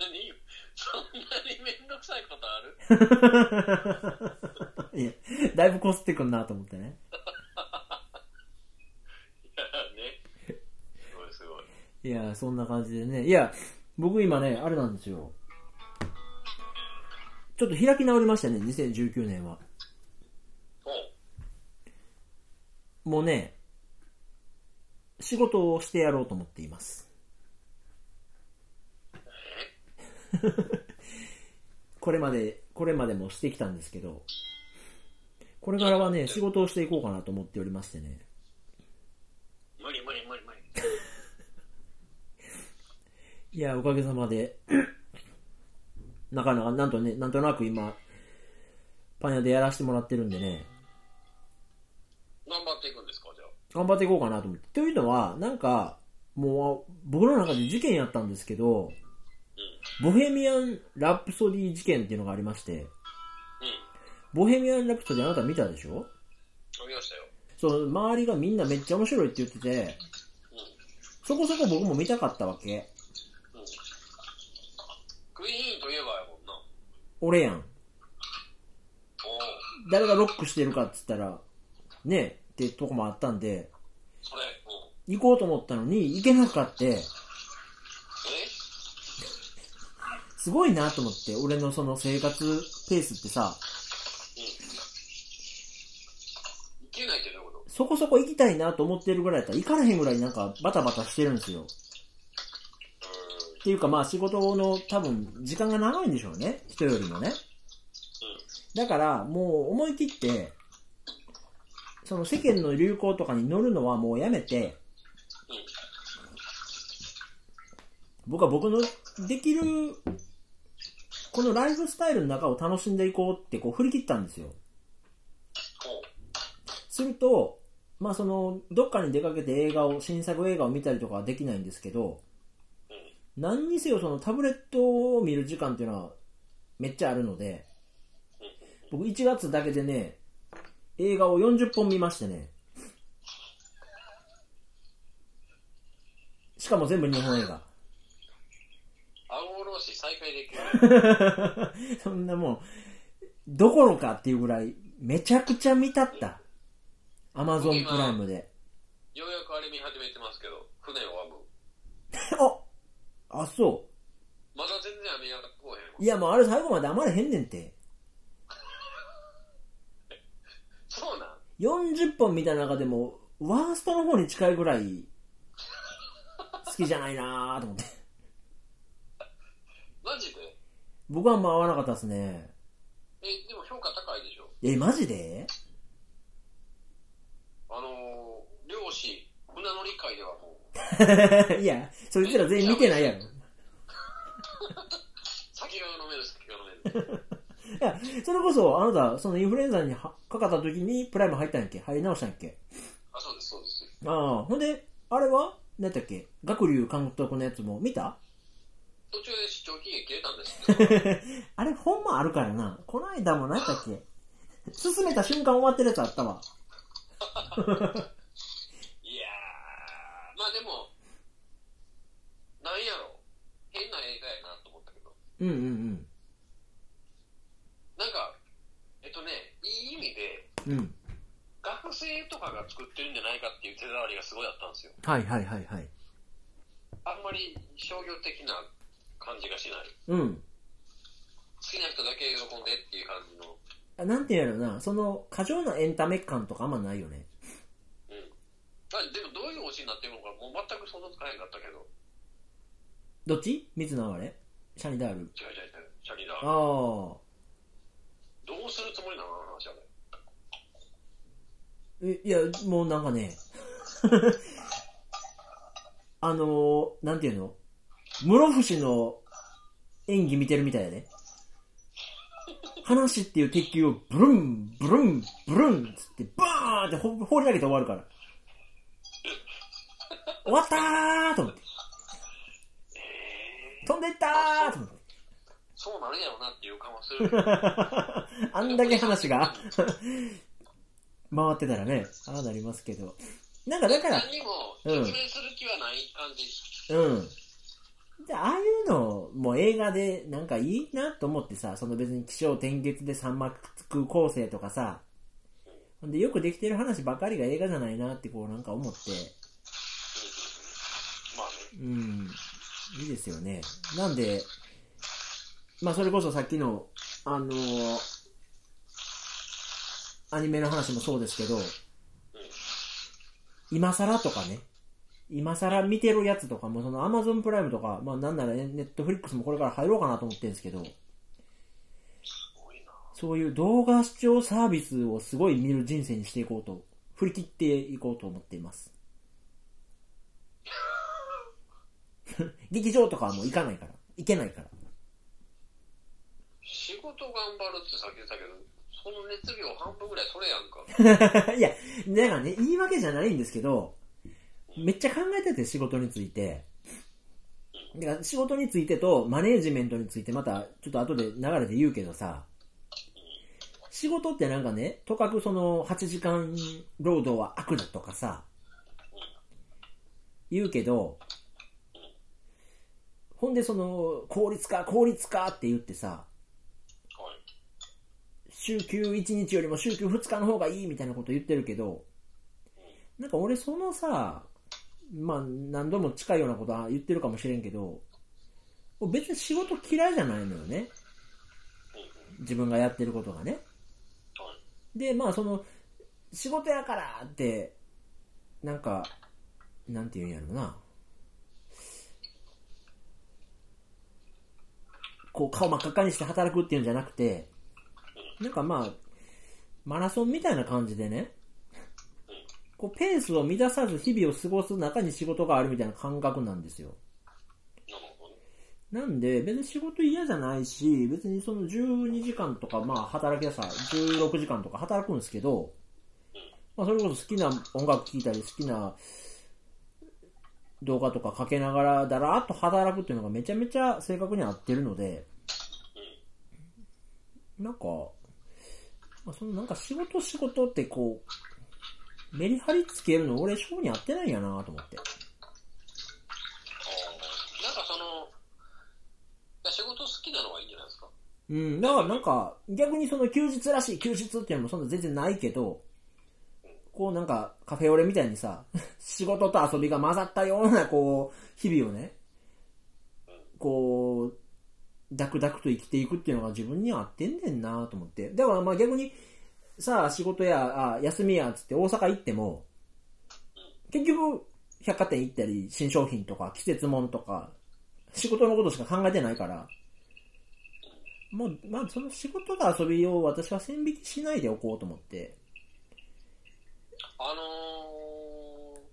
何そんなにめんどくさいことある？[LAUGHS] いや、だいぶこすってくんなと思ってね。いやね。すごいすごい。いや、そんな感じでね。いや、僕今ね、あれなんですよ。ちょっと開き直りましたね、2019年は。もうね、仕事をしてやろうと思っています。[LAUGHS] これまで、これまでもしてきたんですけど、これからはね、仕事をしていこうかなと思っておりましてね。無理無理無理無理。[LAUGHS] いや、おかげさまで、なかなか、なんとね、なんとなく今、パン屋でやらせてもらってるんでね、頑張っていくんですか、じゃあ。頑張っていこうかなと思って。というのは、なんか、もう、僕の中で事件やったんですけど、ボヘミアン・ラプソディ事件っていうのがありまして、うん。ボヘミアン・ラプソディあなた見たでしょ？見ましたよ。その周りがみんなめっちゃ面白いって言ってて、うん。そこそこ僕も見たかったわけ。うん。クイーンといえばやもんな。俺やん。誰がロックしてるかっつったら、ねえってとこもあったんで、それ、うん。行こうと思ったのに行けなかった。えすごいなと思って、俺のその生活ペースってさ、そこそこ行きたいなと思ってるぐらいだったら行かれへんぐらいなんかバタバタしてるんですよ。うっていうかまあ仕事の多分時間が長いんでしょうね。人よりもね。だからもう思い切って、その世間の流行とかに乗るのはもうやめて、僕は僕のできる、このライフスタイルの中を楽しんでいこうってこう振り切ったんですよ。すると、まあその、どっかに出かけて映画を、新作映画を見たりとかはできないんですけど、何にせよそのタブレットを見る時間っていうのはめっちゃあるので、僕1月だけでね、映画を40本見ましてね。しかも全部日本映画。青おろし再開できる。[LAUGHS] そんなもん、どころかっていうぐらい、めちゃくちゃ見たった。アマゾンプライムで。ようやくあれ見始めてますけど、船を編む。[LAUGHS] ああ、そまだ全然網がこうへん。いやもうあれ最後まで余れへんねんて。そうなん40本見た中でも、ワーストの方に近いぐらい、好きじゃないなーと思って。マジで？僕はあんま合わなかったですね。え、でも評価高いでしょ？え、マジで？あのー、漁師、船乗り会ではもう、[LAUGHS] いや、そいつら全員見てないやろ。[LAUGHS] 酒が飲める、酒が飲める。いや、それこそ、あなた、そのインフルエンザにはかかった時にプライム入ったんやっけ？入り直したんやっけ？あ、そうです、そうです。ああ、ほんで、あれは？何やったっけ？学龍監督のやつも見た？途中で視聴期限切れたんです [LAUGHS] あれ、ほんまあるからな。この間も何やったっけ？進めた瞬間終わってるやつあったわ。[LAUGHS] いやー、まあでも、なんやろ、変な映画やなと思ったけど、うんうんうん。なんか、えっとね、いい意味で、うん。学生とかが作ってるんじゃないかっていう手触りがすごいあったんですよ。はいはいはいはい。あんまり商業的な感じがしない。うん。好きな人だけ喜んでっていう感じの。あなんていうんやろな、その、過剰なエンタメ感とかあんまないよね。うん。あでもどういう推しになってるのか、もう全く想像つかへんかったけど、どっち？水の流れ？シャニダール。違う違う違う、シャリだ。ああ。どうするつもりなのあの話はね。え、いや、もうなんかね、[LAUGHS] あのー、なんていうの？室伏の演技見てるみたいやね。話っていう鉄球をブルン、ブルン、ブルンつってバーンってほ放り投げて終わるから。終わったーと思って。飛んでったーと思って。そうなるんやろうなっていう感はする。[LAUGHS] あんだけ話が回ってたらね、ああなりますけど。なんかだから、何にも説明する気はない感じ。うん。で、ああいうのも映画でなんかいいなと思ってさ、その別に気象転結で三幕構成とかさ、でよくできてる話ばかりが映画じゃないなってこうなんか思って、まあね。うん、いいですよね。なんで、まあそれこそさっきの、あのーアニメの話もそうですけど、今更とかね、今更見てるやつとかも、その Amazon プライムとか、まあなんなら Netflix もこれから入ろうかなと思ってるんですけど。そういう動画視聴サービスをすごい見る人生にしていこうと、振り切っていこうと思っています。[LAUGHS] 劇場とかはもう行かないから。行けないから。仕事頑張るってさっき言ったけど、その熱量半分ぐらいそれやんか。[LAUGHS] いや、だかね、言い訳じゃないんですけど、めっちゃ考えてて仕事について。だか仕事についてとマネージメントについてまたちょっと後で流れで言うけどさ、仕事ってなんかね、とかくその8時間労働は悪だとかさ、言うけど、ほんでその、効率化、効率化って言ってさ、週休1日よりも週休2日の方がいいみたいなこと言ってるけど、なんか俺そのさ、まあ何度も近いようなことは言ってるかもしれんけど、別に仕事嫌いじゃないのよね。自分がやってることがね。で、まあその、仕事やからって、なんか、なんて言うんやろな。こう顔真っ赤にして働くっていうんじゃなくて、なんかまあ、マラソンみたいな感じでね、こうペースを乱さず日々を過ごす中に仕事があるみたいな感覚なんですよ。なんで、別に仕事嫌じゃないし、別にその12時間とか、まあ働きやさ、16時間とか働くんですけど、まあそれこそ好きな音楽聴いたり、好きな動画とかかけながら、だらーっと働くっていうのがめちゃめちゃ正確に合ってるので、なんか、まあ、そのなんか仕事仕事ってこう、メリハリつけるの俺性に合ってないんやなと思って。なんかその、仕事好きなのはいいんじゃないですか？うん、だからなんか、逆にその休日らしい休日っていうのもそんな全然ないけど、こうなんかカフェオレみたいにさ、[LAUGHS] 仕事と遊びが混ざったようなこう、日々をね、こう、ダクダクと生きていくっていうのが自分には合ってんねんなと思って。だからまあ逆に、さあ仕事や、あ休みやっつって大阪行っても、結局、百貨店行ったり、新商品とか季節物とか、仕事のことしか考えてないから、もう、まあ、その仕事と遊びを私は線引きしないでおこうと思って。あのー、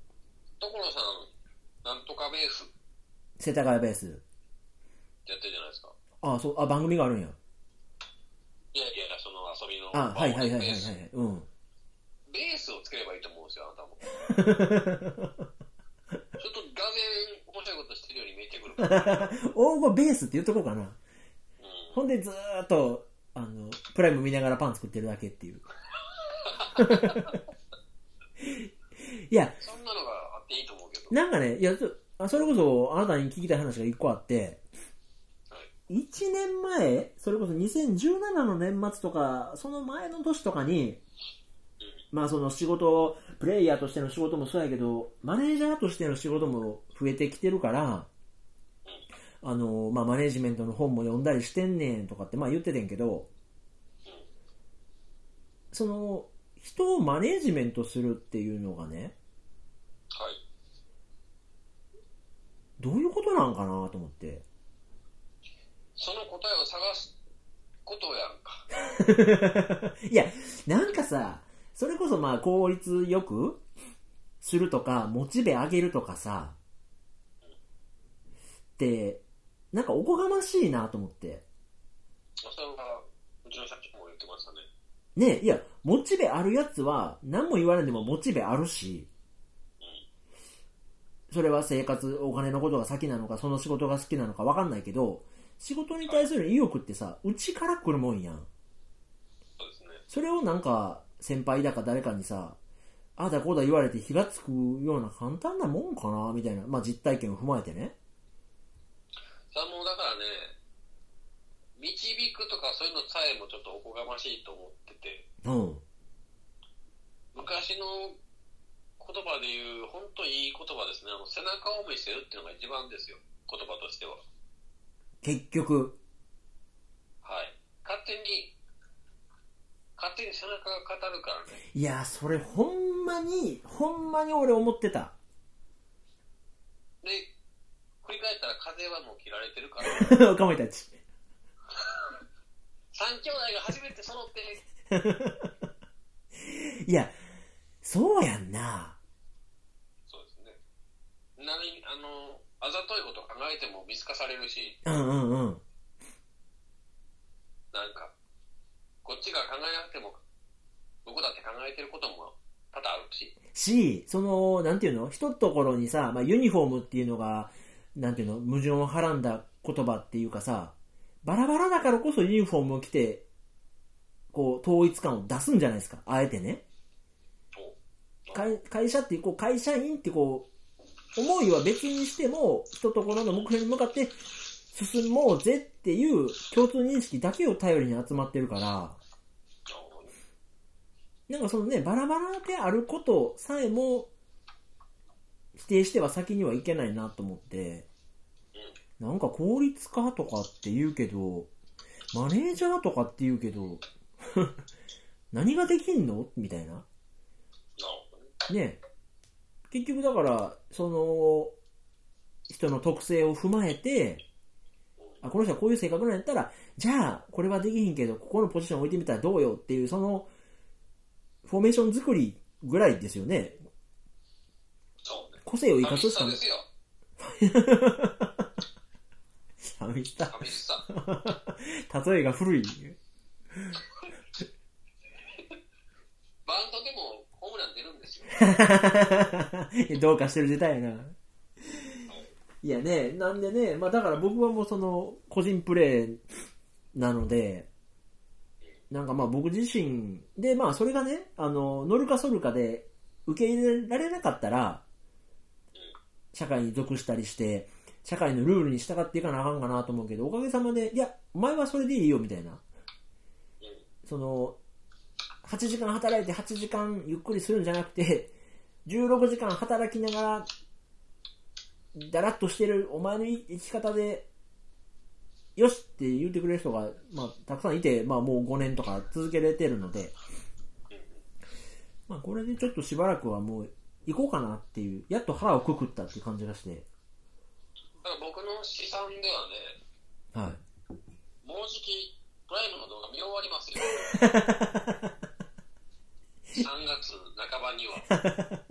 所さん、なんとかベース世田谷ベース。やってるじゃないですか。あそう、あ、番組があるんや。いやいや、その遊びの。あ、はいはいはいはいはいベース。うん。ベースをつければいいと思うんですよ、あなたも。[LAUGHS] ちょっと画面面白いことしてるように見えてくるから。[LAUGHS] 大語ベースって言っとこうかな。うん。ほんでずーっと、あの、プライム見ながらパン作ってるだけっていう。[LAUGHS] いや、そんなのがあっていいと思うけど。なんかね、いや、それこそあなたに聞きたい話が一個あって、はい。1年前、それこそ2017の年末とか、その前の年とかに、まあその仕事、プレイヤーとしての仕事もそうやけど、マネージャーとしての仕事も増えてきてるから、あの、まあマネージメントの本も読んだりしてんねんとかってまあ言っててんけど、その、人をマネージメントするっていうのがね、はい。どういうことなんかなと思って。その答えを探すことやんか。[LAUGHS] いや、なんかさ、それこそまあ効率よくするとか、モチベ上げるとかさ、って、なんかおこがましいなと思って。それは、うちの社長も言ってましたね。ねいや、モチベあるやつは、何も言われんでもモチベあるし、それは生活、お金のことが先なのか、その仕事が好きなのかわかんないけど、仕事に対する意欲ってさ、内から来るもんやん。そうですね。それをなんか、先輩だか誰かにさ、ああだこうだ言われて火がつくような簡単なもんかなみたいな、まあ実体験を踏まえてね。さあもうだからね、導くとかそういうのさえもちょっとおこがましいと思ってて、うん。昔の言葉で言う、本当いい言葉ですね。あの背中を見せるっていうのが一番ですよ。言葉としては。結局、はい。勝手に、勝手に背中が語るからね。いや、それほんまに、ほんまに俺思ってた。で、振り返ったら風はもう切られてるから、おかまいたち。[LAUGHS] 三兄弟が初めて揃って、[LAUGHS] いや、そうやんな。そうですね。何、あの、あざといこと考えても見透かされるし、うんうんうん。なんか、こっちが考えなくても、僕だって考えてることも多々あるし、し、その、なんていうの？一ところにさ、まあユニフォームっていうのが、なんていうの？矛盾をはらんだ言葉っていうかさ、バラバラだからこそユニフォームを着て、こう、統一感を出すんじゃないですか？あえてね。お会会社ってこう、会社員ってこう、思いは別にしても、一ところの目標に向かって進もうぜっていう共通認識だけを頼りに集まってるから、なんかそのね、バラバラであることさえも否定しては先にはいけないなと思って、なんか効率化とかって言うけど、マネージャーとかって言うけど、[LAUGHS] 何ができんの？みたいな。ね結局だから、その、人の特性を踏まえて、あ、この人はこういう性格なんやったら、じゃあ、これはできひんけど、ここのポジション置いてみたらどうよっていう、その、フォーメーション作りぐらいですよね。そうね。個性を生かすしかない。[LAUGHS] 寂しさ。寂しさ。[LAUGHS] 例えが古い。バンドでもホームラン出るんですよ。[LAUGHS] どうかしてる時代やな。いやね、なんでね、まあだから僕はもうその、個人プレーなので、なんかまあ僕自身で、まあそれがね、あの、乗るか反るかで受け入れられなかったら、社会に属したりして、社会のルールに従っていかなあかんかなと思うけど、おかげさまで、いや、お前はそれでいいよみたいな。その、8時間働いて8時間ゆっくりするんじゃなくて、16時間働きながら、だらっとしてるお前の生き方で、よしって言ってくれる人が、まあ、たくさんいて、まあもう5年とか続けれてるので、まあこれでちょっとしばらくはもう行こうかなっていう、やっと腹をくくったっていう感じがして、だから僕の試算ではね、はい。もうじきプライムの動画見終わりますよ。[LAUGHS] 3月には。[LAUGHS]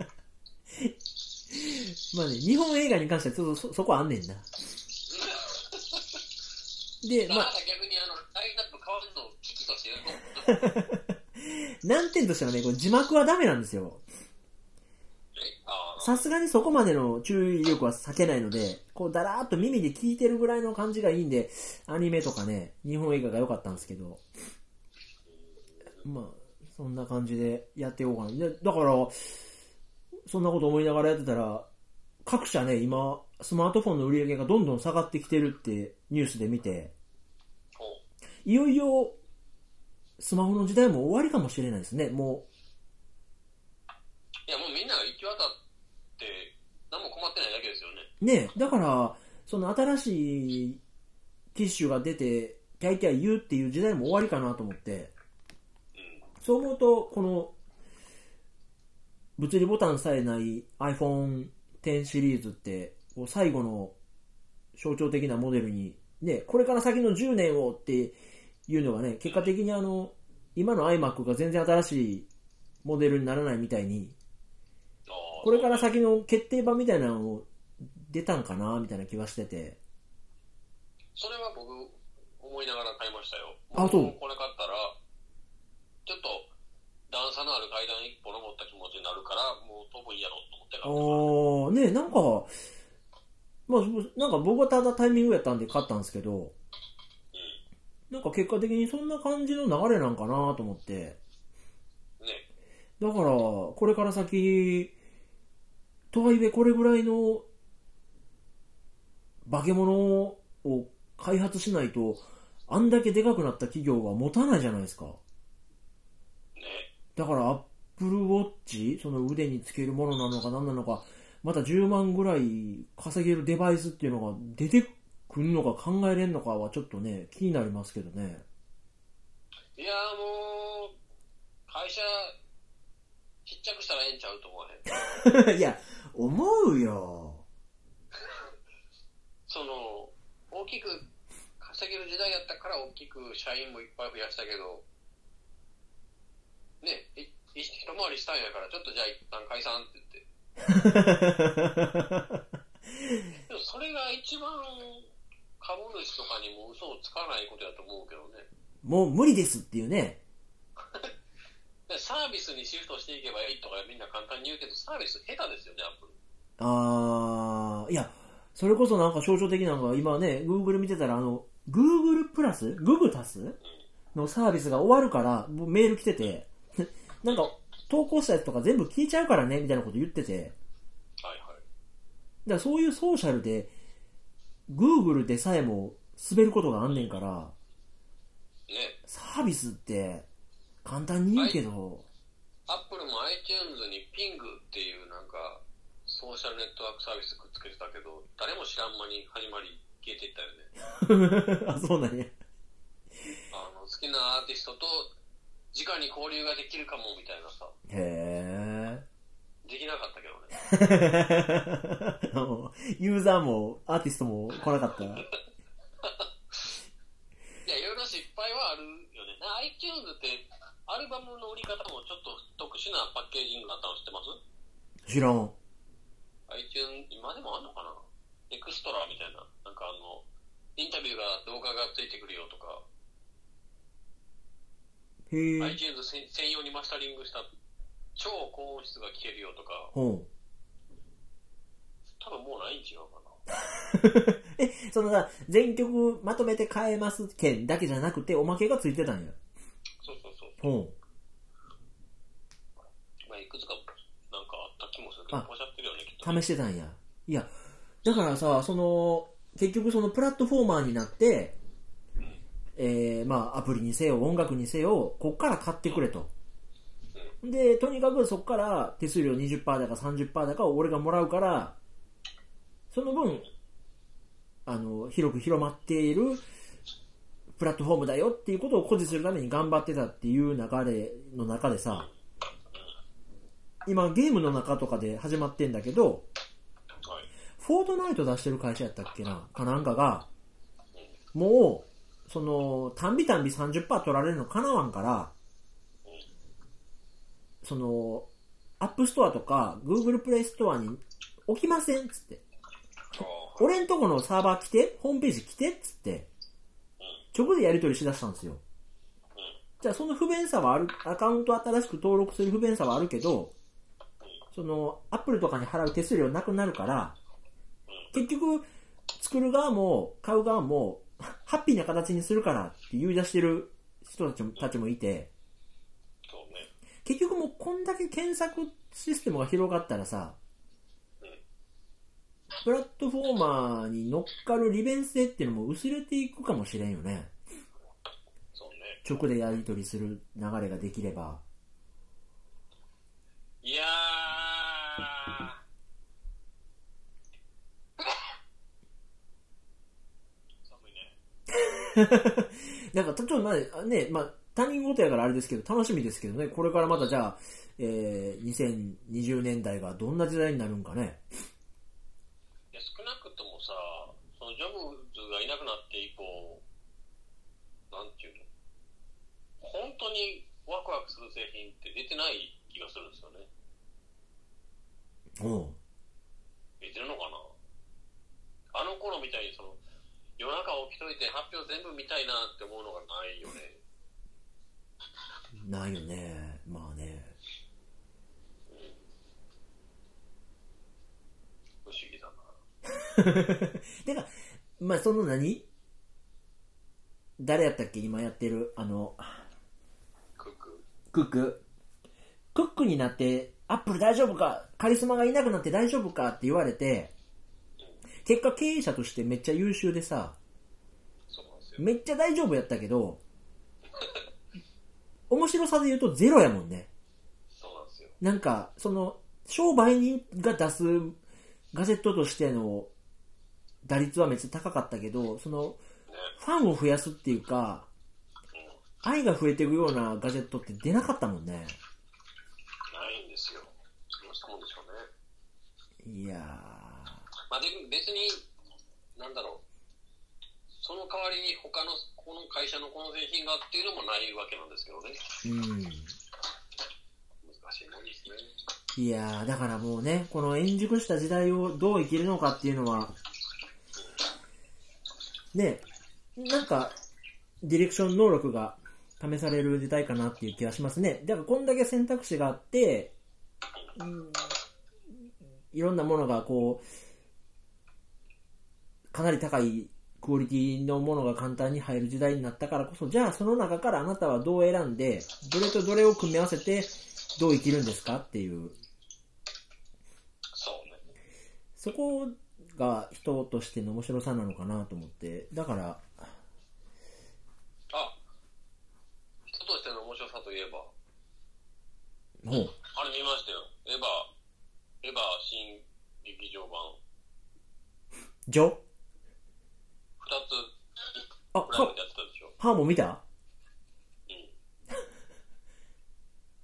まあね、日本映画に関してはちょっとそそこはあんねんな。[LAUGHS] で、まあ。逆にあの、ラインナップ変わるのを危機としてやる [LAUGHS] 難点としてはね、これ字幕はダメなんですよ。さすがにそこまでの注意力は避けないので、こうだらーっと耳で聞いてるぐらいの感じがいいんで、アニメとかね、日本映画が良かったんですけど、まあ、そんな感じでやっていこうかな。でだから、そんなこと思いながらやってたら、各社ね、今、スマートフォンの売り上げがどんどん下がってきてるってニュースで見て、いよいよ、スマホの時代も終わりかもしれないですね。もいや、もうみんなが行き渡って、何も困ってないだけですよね。う、ね、だから、その新しい機種が出て、キャイキャイ言うっていう時代も終わりかなと思って、うん。そう思うと、この、物理ボタンさえない iPhone X シリーズって、最後の象徴的なモデルに、ね、これから先の10年をっていうのがね、結果的にあの、今の iMac が全然新しいモデルにならないみたいに、これから先の決定版みたいなのを出たんかなみたいな気がしてて。それは僕、思いながら買いましたよ。あそうもこれ買ったら、ちょっと、段差のある階段一歩登った気持ちになるから、もう飛ぶんやろうと思って買ってあー、ねなんか、まあ、なんか僕はただタイミングやったんで買ったんですけど、なんか結果的にそんな感じの流れなんかなと思って。た。ね。だから、これから先、とはいえこれぐらいの化け物を開発しないと、あんだけでかくなった企業は持たないじゃないですか。ね。だから、アップルウォッチ、その腕につけるものなのか何なのか、また10万ぐらい稼げるデバイスっていうのが出てくるのか考えれんのかはちょっとね、気になりますけどね。いやーもう、会社、ちっちゃくしたらええんちゃうと思わへん。[LAUGHS] いや、思うよ。[LAUGHS] その、大きく稼げる時代やったから大きく社員もいっぱい増やしたけど、ね、一回りしたんやから、ちょっとじゃあ一旦解散って言って。[LAUGHS] でもそれが一番株主とかにも嘘をつかないことだと思うけどね。もう無理ですっていうね。[LAUGHS] でサービスにシフトしていけばいいとかみんな簡単に言うけど、サービス下手ですよね、アップル。あー、いや、それこそなんか象徴的なのが今ね、Google 見てたらあの、Google プラスググタスのサービスが終わるから、メール来てて、なんか、投稿したやつとか全部消えちゃうからね、みたいなこと言ってて、はいはい。だからそういうソーシャルで、Google でさえも滑ることがあんねんから、ね、サービスって簡単に言うけど、アップルも iTunes にピングっていうなんか、ソーシャルネットワークサービスくっつけてたけど、誰も知らん間に始まり消えていったよね。[LAUGHS] あ、そうなんや。あの、好きなアーティストと直に交流ができるかもみたいなさ、へできなかったけどね。ユーザーもアーティストも来なかった？[LAUGHS] いや、いろいろ失敗はあるよね。iTunes って、アルバムの売り方もちょっと特殊なパッケージングだったの知ってます？知らん。iTunes、今でもあんのかな？エクストラみたいな。なんかあの、インタビューが、動画がついてくるよとか。iTunes 専専用にマスタリングした超高音質が聴けるよとか、ほ多分もうないん違うかな。う。[LAUGHS] え、そのさ、全曲まとめて変えます券だけじゃなくて、おまけがついてたんや。そうそうそう。ほまあ、いくつかなんかあった気もするけど、あポシャってるよね、きっと。う。試してたんや。いや、だからさ、その、結局そのプラットフォーマーになって、えー、まあ、アプリにせよ、音楽にせよ、こっから買ってくれと。で、とにかくそこから手数料20%だか30%だかを俺がもらうから、その分、あの、広く広まっているプラットフォームだよっていうことを誇示するために頑張ってたっていう流れの中でさ、今ゲームの中とかで始まってんだけど、はい。フォートナイト出してる会社やったっけなかなんかが、もう、その、たんびたんび30%取られるのかなわんから、その、 App Store とか、Google プレイストアに置きませんっつって。あ俺んとこのサーバー来て、ホームページ来てっつって、直でやり取りしだしたんですよ。じゃあその不便さはある、アカウント新しく登録する不便さはあるけど、その、アップルとかに払う手数料なくなるから、結局、作る側も買う側も、ハッピーな形にするからって言い出してる人たちもたちもいて。結局もうこんだけ検索システムが広がったらさ、プラットフォーマーに乗っかる利便性っていうのも薄れていくかもしれんよね。そうね。直でやり取りする流れができれば。いやー。寒いね。[LAUGHS] なんか、例えばまあね、まあ、他人事やからあれですけど、楽しみですけどね、これからまたじゃあ、えー、2020年代がどんな時代になるんかね。いや少なくともさ、そのジョブズがいなくなって以降、なんていうの、本当にワクワクする製品って出てない気がするんですよね。うん。出てるのかな？あの頃みたいにその、夜中起きといて発表全部見たいなって思うのがないよね。ないよね。まあね。不思議だな。[LAUGHS] てか、まあその何？誰やったっけ？今やってる、あの、クック。クック。クックになって、アップル大丈夫か？カリスマがいなくなって大丈夫かって言われて、結果経営者としてめっちゃ優秀でさ。めっちゃ大丈夫やったけど、面白さで言うとゼロやもんね。そうなんですよ。なんか、その、商売人が出すガジェットとしての打率はめっちゃ高かったけど、その、ね。ファンを増やすっていうか、愛が増えていくようなガジェットって出なかったもんね。ないんですよ。どうしたもんでしょうね。いやまあ、で別に、なんだろう。その代わりに他の、この会社のこの製品がっていうのもないわけなんですけどね。ー、うん。難しいもんですね。いやー、だからもうね、この円熟した時代をどう生きるのかっていうのは、ね、なんか、ディレクション能力が試される時代かなっていう気がしますね。だからこんだけ選択肢があって、うんいろんなものがこう、かなり高いクオリティのものが簡単に入る時代になったからこそ、じゃあその中からあなたはどう選んで、どれとどれを組み合わせて、どう生きるんですかっていう、そうね。そこが人としての面白さなのかなと思って、だから、あ、人としての面白さといえば、もう、あれ見ましたよ。エヴァ、エヴァ新劇場版、ジョ？あ、かプライムでやってたでしょ。ハーモン見た？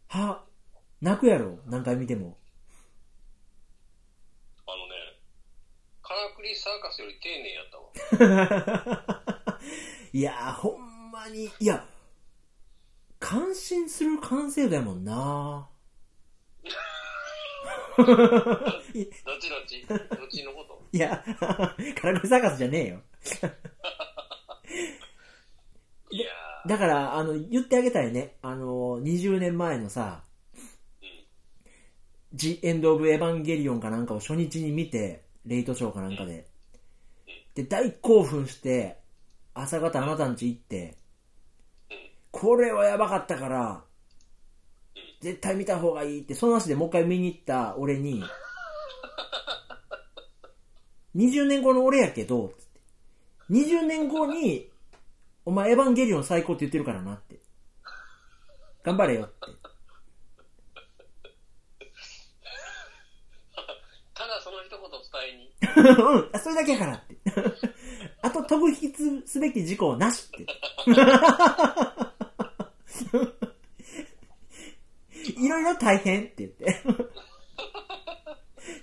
うん。は、泣くやろ？何回見ても。あのね、カラクリサーカスより丁寧やったわ。[LAUGHS] いやー、ほんまに、いや、感心する完成度やもんなどっちどっち？どっちのこと？いや、[LAUGHS] カラクリサーカスじゃねえよ。いやー、だから、あの、言ってあげたいね。あの、20年前のさ、ジ・エンド・オブ・エヴァンゲリオンかなんかを初日に見て、レイトショーかなんかで。で、大興奮して、朝方あなたん家行って、これはやばかったから、絶対見た方がいいって、その足でもう一回見に行った俺に、[LAUGHS] 20年後の俺やけど、つって20年後に、お前エヴァンゲリオン最高って言ってるからなって。頑張れよって。[LAUGHS] ただその一言伝えに、うん、それだけやからって。[LAUGHS] あと、飛ぶ引きすべき事項なしって。[LAUGHS] いろいろ大変って言って。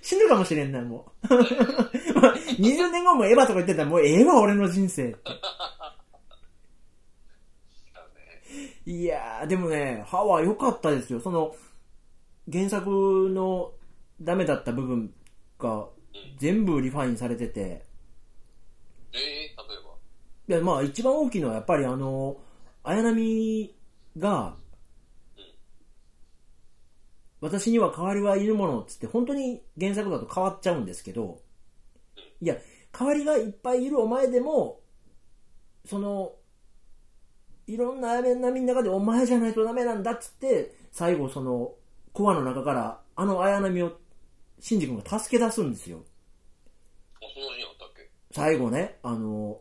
死ぬかもしれんな、もう。20年後もエヴァとか言ってたらもうええわ、俺の人生って。いやー、でもね、歯は良かったですよ。その、原作のダメだった部分が全部リファインされてて、えー、例えば？で、まあ一番大きいのはやっぱりあの、綾波が、私には代わりはいるものっつって本当に原作だと変わっちゃうんですけど、いや、代わりがいっぱいいるお前でも、その、いろんな綾波の中でお前じゃないとダメなんだっつって、最後その、コアの中からあの綾波を、シンジ君が助け出すんですよ。あ、そのシーンあったっけ？最後ね、あの、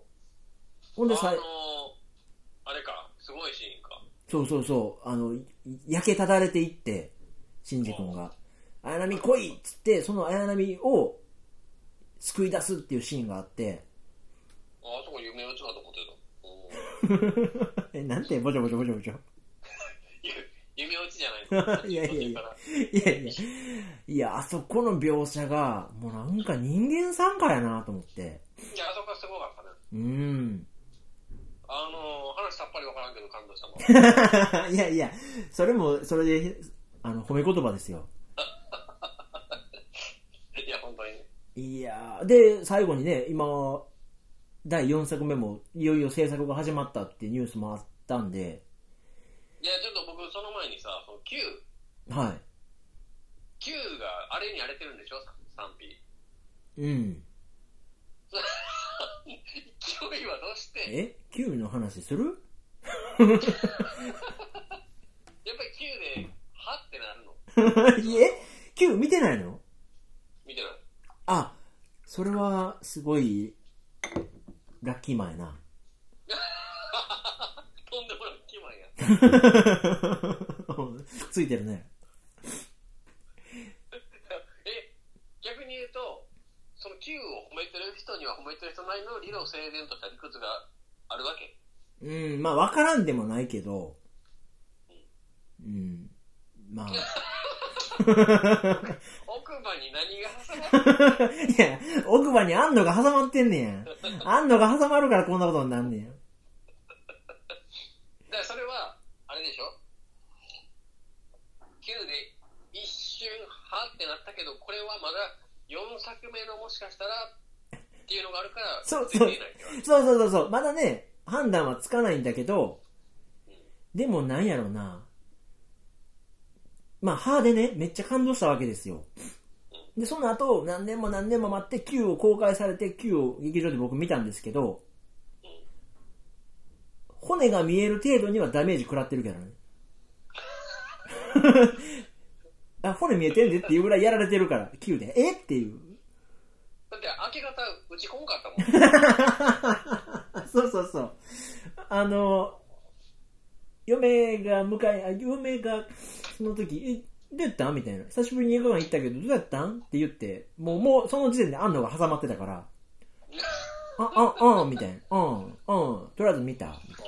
ほんでさいあのー、あれか、すごいシーンか。そうそうそう、あの、い焼けただれていって、シンジ君が、綾波来いっつって、その綾波を救い出すっていうシーンがあって、ああそこ夢打ちかと思ってた。おー [LAUGHS] え、なんて、ぼちょぼちょぼちょぼちょ。[LAUGHS] ゆ夢打ちじゃないのいやいやいや途中からいやいや、いや、あそこの描写が、もうなんか人間参加やなと思って。いや、あそこはすごかったね。うーん。あのー、話さっぱりわからんけど感動したもん。[LAUGHS] いやいや、それも、それで、あの、褒め言葉ですよ。いや、本当にね。いやーで、最後にね、今、第4作目も、いよいよ制作が始まったっていうニュースもあったんで、いや、ちょっと僕、その前にさ、その Q、はい。Q があれに荒れてるんでしょ？賛否。うん。勢いはどうしてえ ?9 の話する？やっぱり Q で、は？ってなるの？[LAUGHS] え ?9 見てないの？見てない。あ、それは、すごい、ラッキーマンやな。[LAUGHS] とんでもないキマンや。[LAUGHS] ついてるね。[LAUGHS] え、逆に言うと、その Q を褒めてる人には褒めてる人なりの理路整然とした理屈があるわけ？うん、まあ、わからんでもないけど、うん、まあ、[LAUGHS] 奥歯に何が挟まっていや、奥歯にあんのが挟まってんねや。あんのが挟まるからこんなことになんねや。だからそれは、あれでしょ ?Q で一瞬、はってなったけど、これはまだ4作目のもしかしたらっていうのがあるから、そうそうそうそうそうそう。まだね、判断はつかないんだけど、でもなんやろな。まあ、歯でね、めっちゃ感動したわけですよ。で、その後、何年も何年も待って Q を公開されて Q を劇場で僕見たんですけど、骨が見える程度にはダメージ食らってるけどね。[LAUGHS] あ、骨見えてんでっていうぐらいやられてるから、9で。え？っていう。だって明け方打ち込んかったもん。[LAUGHS] そうそうそう。あの、嫁が迎え、あ嫁がその時、え、どうやったんみたいな。久しぶりに映画館行ったけど、どうやったんって言って、もう、もう、その時点で安野が挟まってたから、あ、あ、うん、みたいな。うん、うん、とりあえず見た。みたい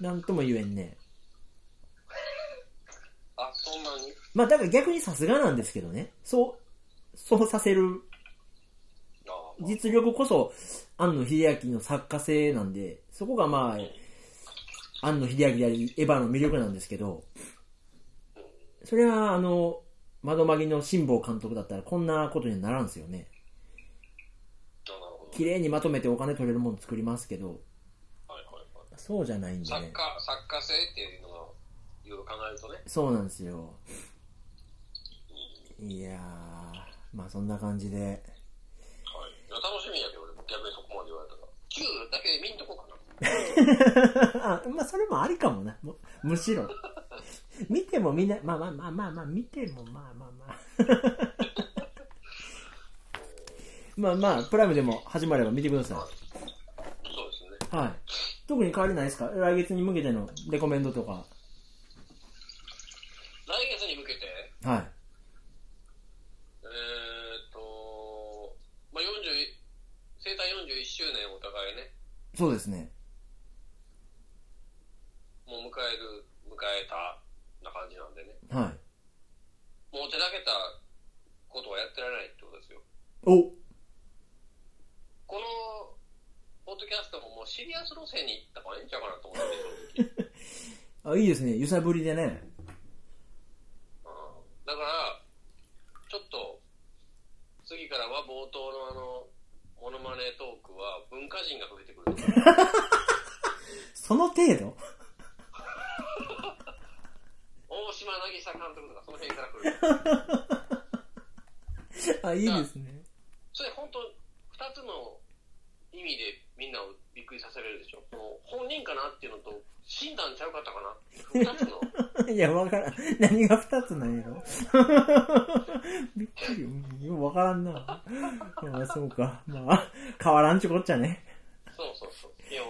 ななんとも言えんね。あ、そんなに？まあ、だから逆にさすがなんですけどね。そう、そうさせるああ実力こそ、庵野秀明の作家性なんで、そこがまあ、庵野秀明であり、エヴァの魅力なんですけど、それは、あの、窓マギの辛坊監督だったらこんなことにはならんすよね。綺麗にまとめてお金取れるもの作りますけど。そうじゃないんでね。作家、作家性っていうのが、いろいろ考えるとね。そうなんですよ。いやー、まあそんな感じで。はい。楽しみやけど、俺逆にそこまで言われたら。9だけで見んとこうかな。あまあそれもありかもな。むむしろ。見てもみんな、まあまあまあまあまあ、見てもまあまあまあ。[LAUGHS] まあまあ、プライムでも始まれば見てくださそうですね。い。はい。特に変わりないですか？来月に向けてのレコメンドとか。来月に向けて、はい。えーっと、まあ、40、生誕41周年をお互いね、そうですね。迎える、迎えたな感じなんでね。はい。もう手だけたことはやってられないってことですよ。おこの、ポッドキャストももうシリアス路線に行った方がいいんちゃうかなと思って、正直。[LAUGHS] あ、いいですね。揺さぶりでね。うんだから、ちょっと、次からは冒頭のあの、モノマネトークは文化人が増えてくる。[LAUGHS] その程度大島渚監督とかその辺から来る。[LAUGHS] あ、いいですね。それ本当、二つの意味でみんなをびっくりさせれるでしょ。本人かなっていうのと、診断ちゃうかったかな [LAUGHS] 二つの。いや、わからん。何が二つなんやろ [LAUGHS] びっくり。うんよくわからんな。ああ、そうか。まあ、変わらんちゅこっちゃね。そうそうそう。いや、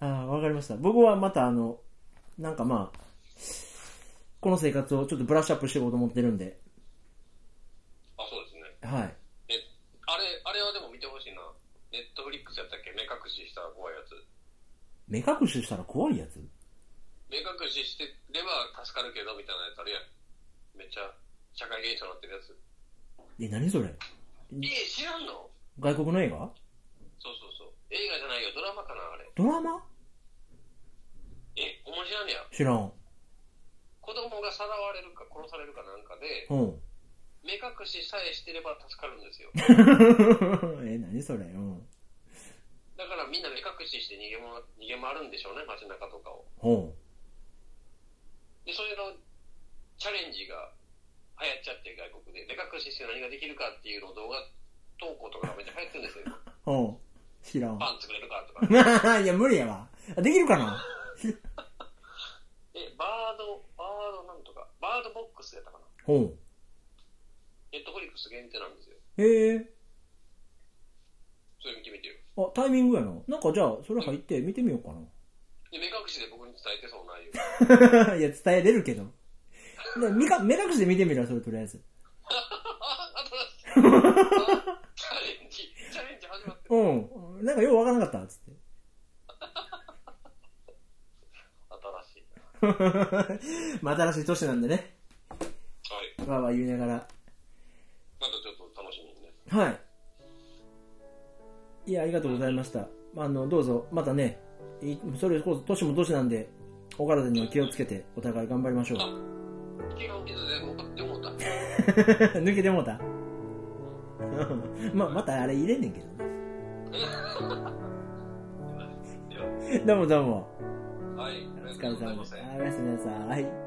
まあ、ああ、わかりました。僕はまたあの、なんかまあ、この生活をちょっとブラッシュアップしていこうと思ってるんで、あ、そうですね。はい。え、あれ、あれはでも見てほしいな。ネットフリックスやったっけ？目隠しした怖いやつ。目隠ししたら怖いやつ？目隠ししてれば助かるけどみたいなやつあるやん。めっちゃ社会現象になってるやつ。え、何それ？え、知らんの？外国の映画？そうそうそう。映画じゃないよ、ドラマかな、あれ。ドラマ？え、おもしらんねや。知らん。子供がさらわれるか殺されるかなんかで、うん。目隠しさえしてれば助かるんですよ。[LAUGHS] え、何それ？うん。だからみんな目隠しして逃げま逃げ回るんでしょうね、街中とかを。ほで、それのチャレンジが流行っちゃって、外国で。目隠しして何ができるかっていうの動画投稿とかがめっちゃ流行ってるんですよ。う。ほう。知らん。パン作れるかとか。[LAUGHS] いや、無理やわ。あできるかな？え、バード、バードなんとか、バードボックスやったかな？ほう。ネットフリックス限定なんですよ。へえ。それ見てみてよ。あ、タイミングやな。なんかじゃあ、それ入って見てみようかな。で、目隠しで僕に伝えてそう内容。[LAUGHS] いや、伝えれるけど。でみか目隠しで見てみろ、それとりあえず。[LAUGHS] チャレンジ、チャレンジ始まってる。うん。なんかよくわからなかった、つって。新しいな。[LAUGHS] まあ、新しい年なんでね。はい。わーわー言いながら。またちょっと楽しみにね。はい。いや、ありがとうございました。あの、どうぞ、またね、いそれこそ年も年なんで、お体には気をつけて、お互い頑張りましょう。気が水でも、でもた。抜けてもうた？[LAUGHS] [LAUGHS] まあ、またあれ入れんねんけどね。ではどうもどうも。はい。お疲れ様でしたおやすみなさい。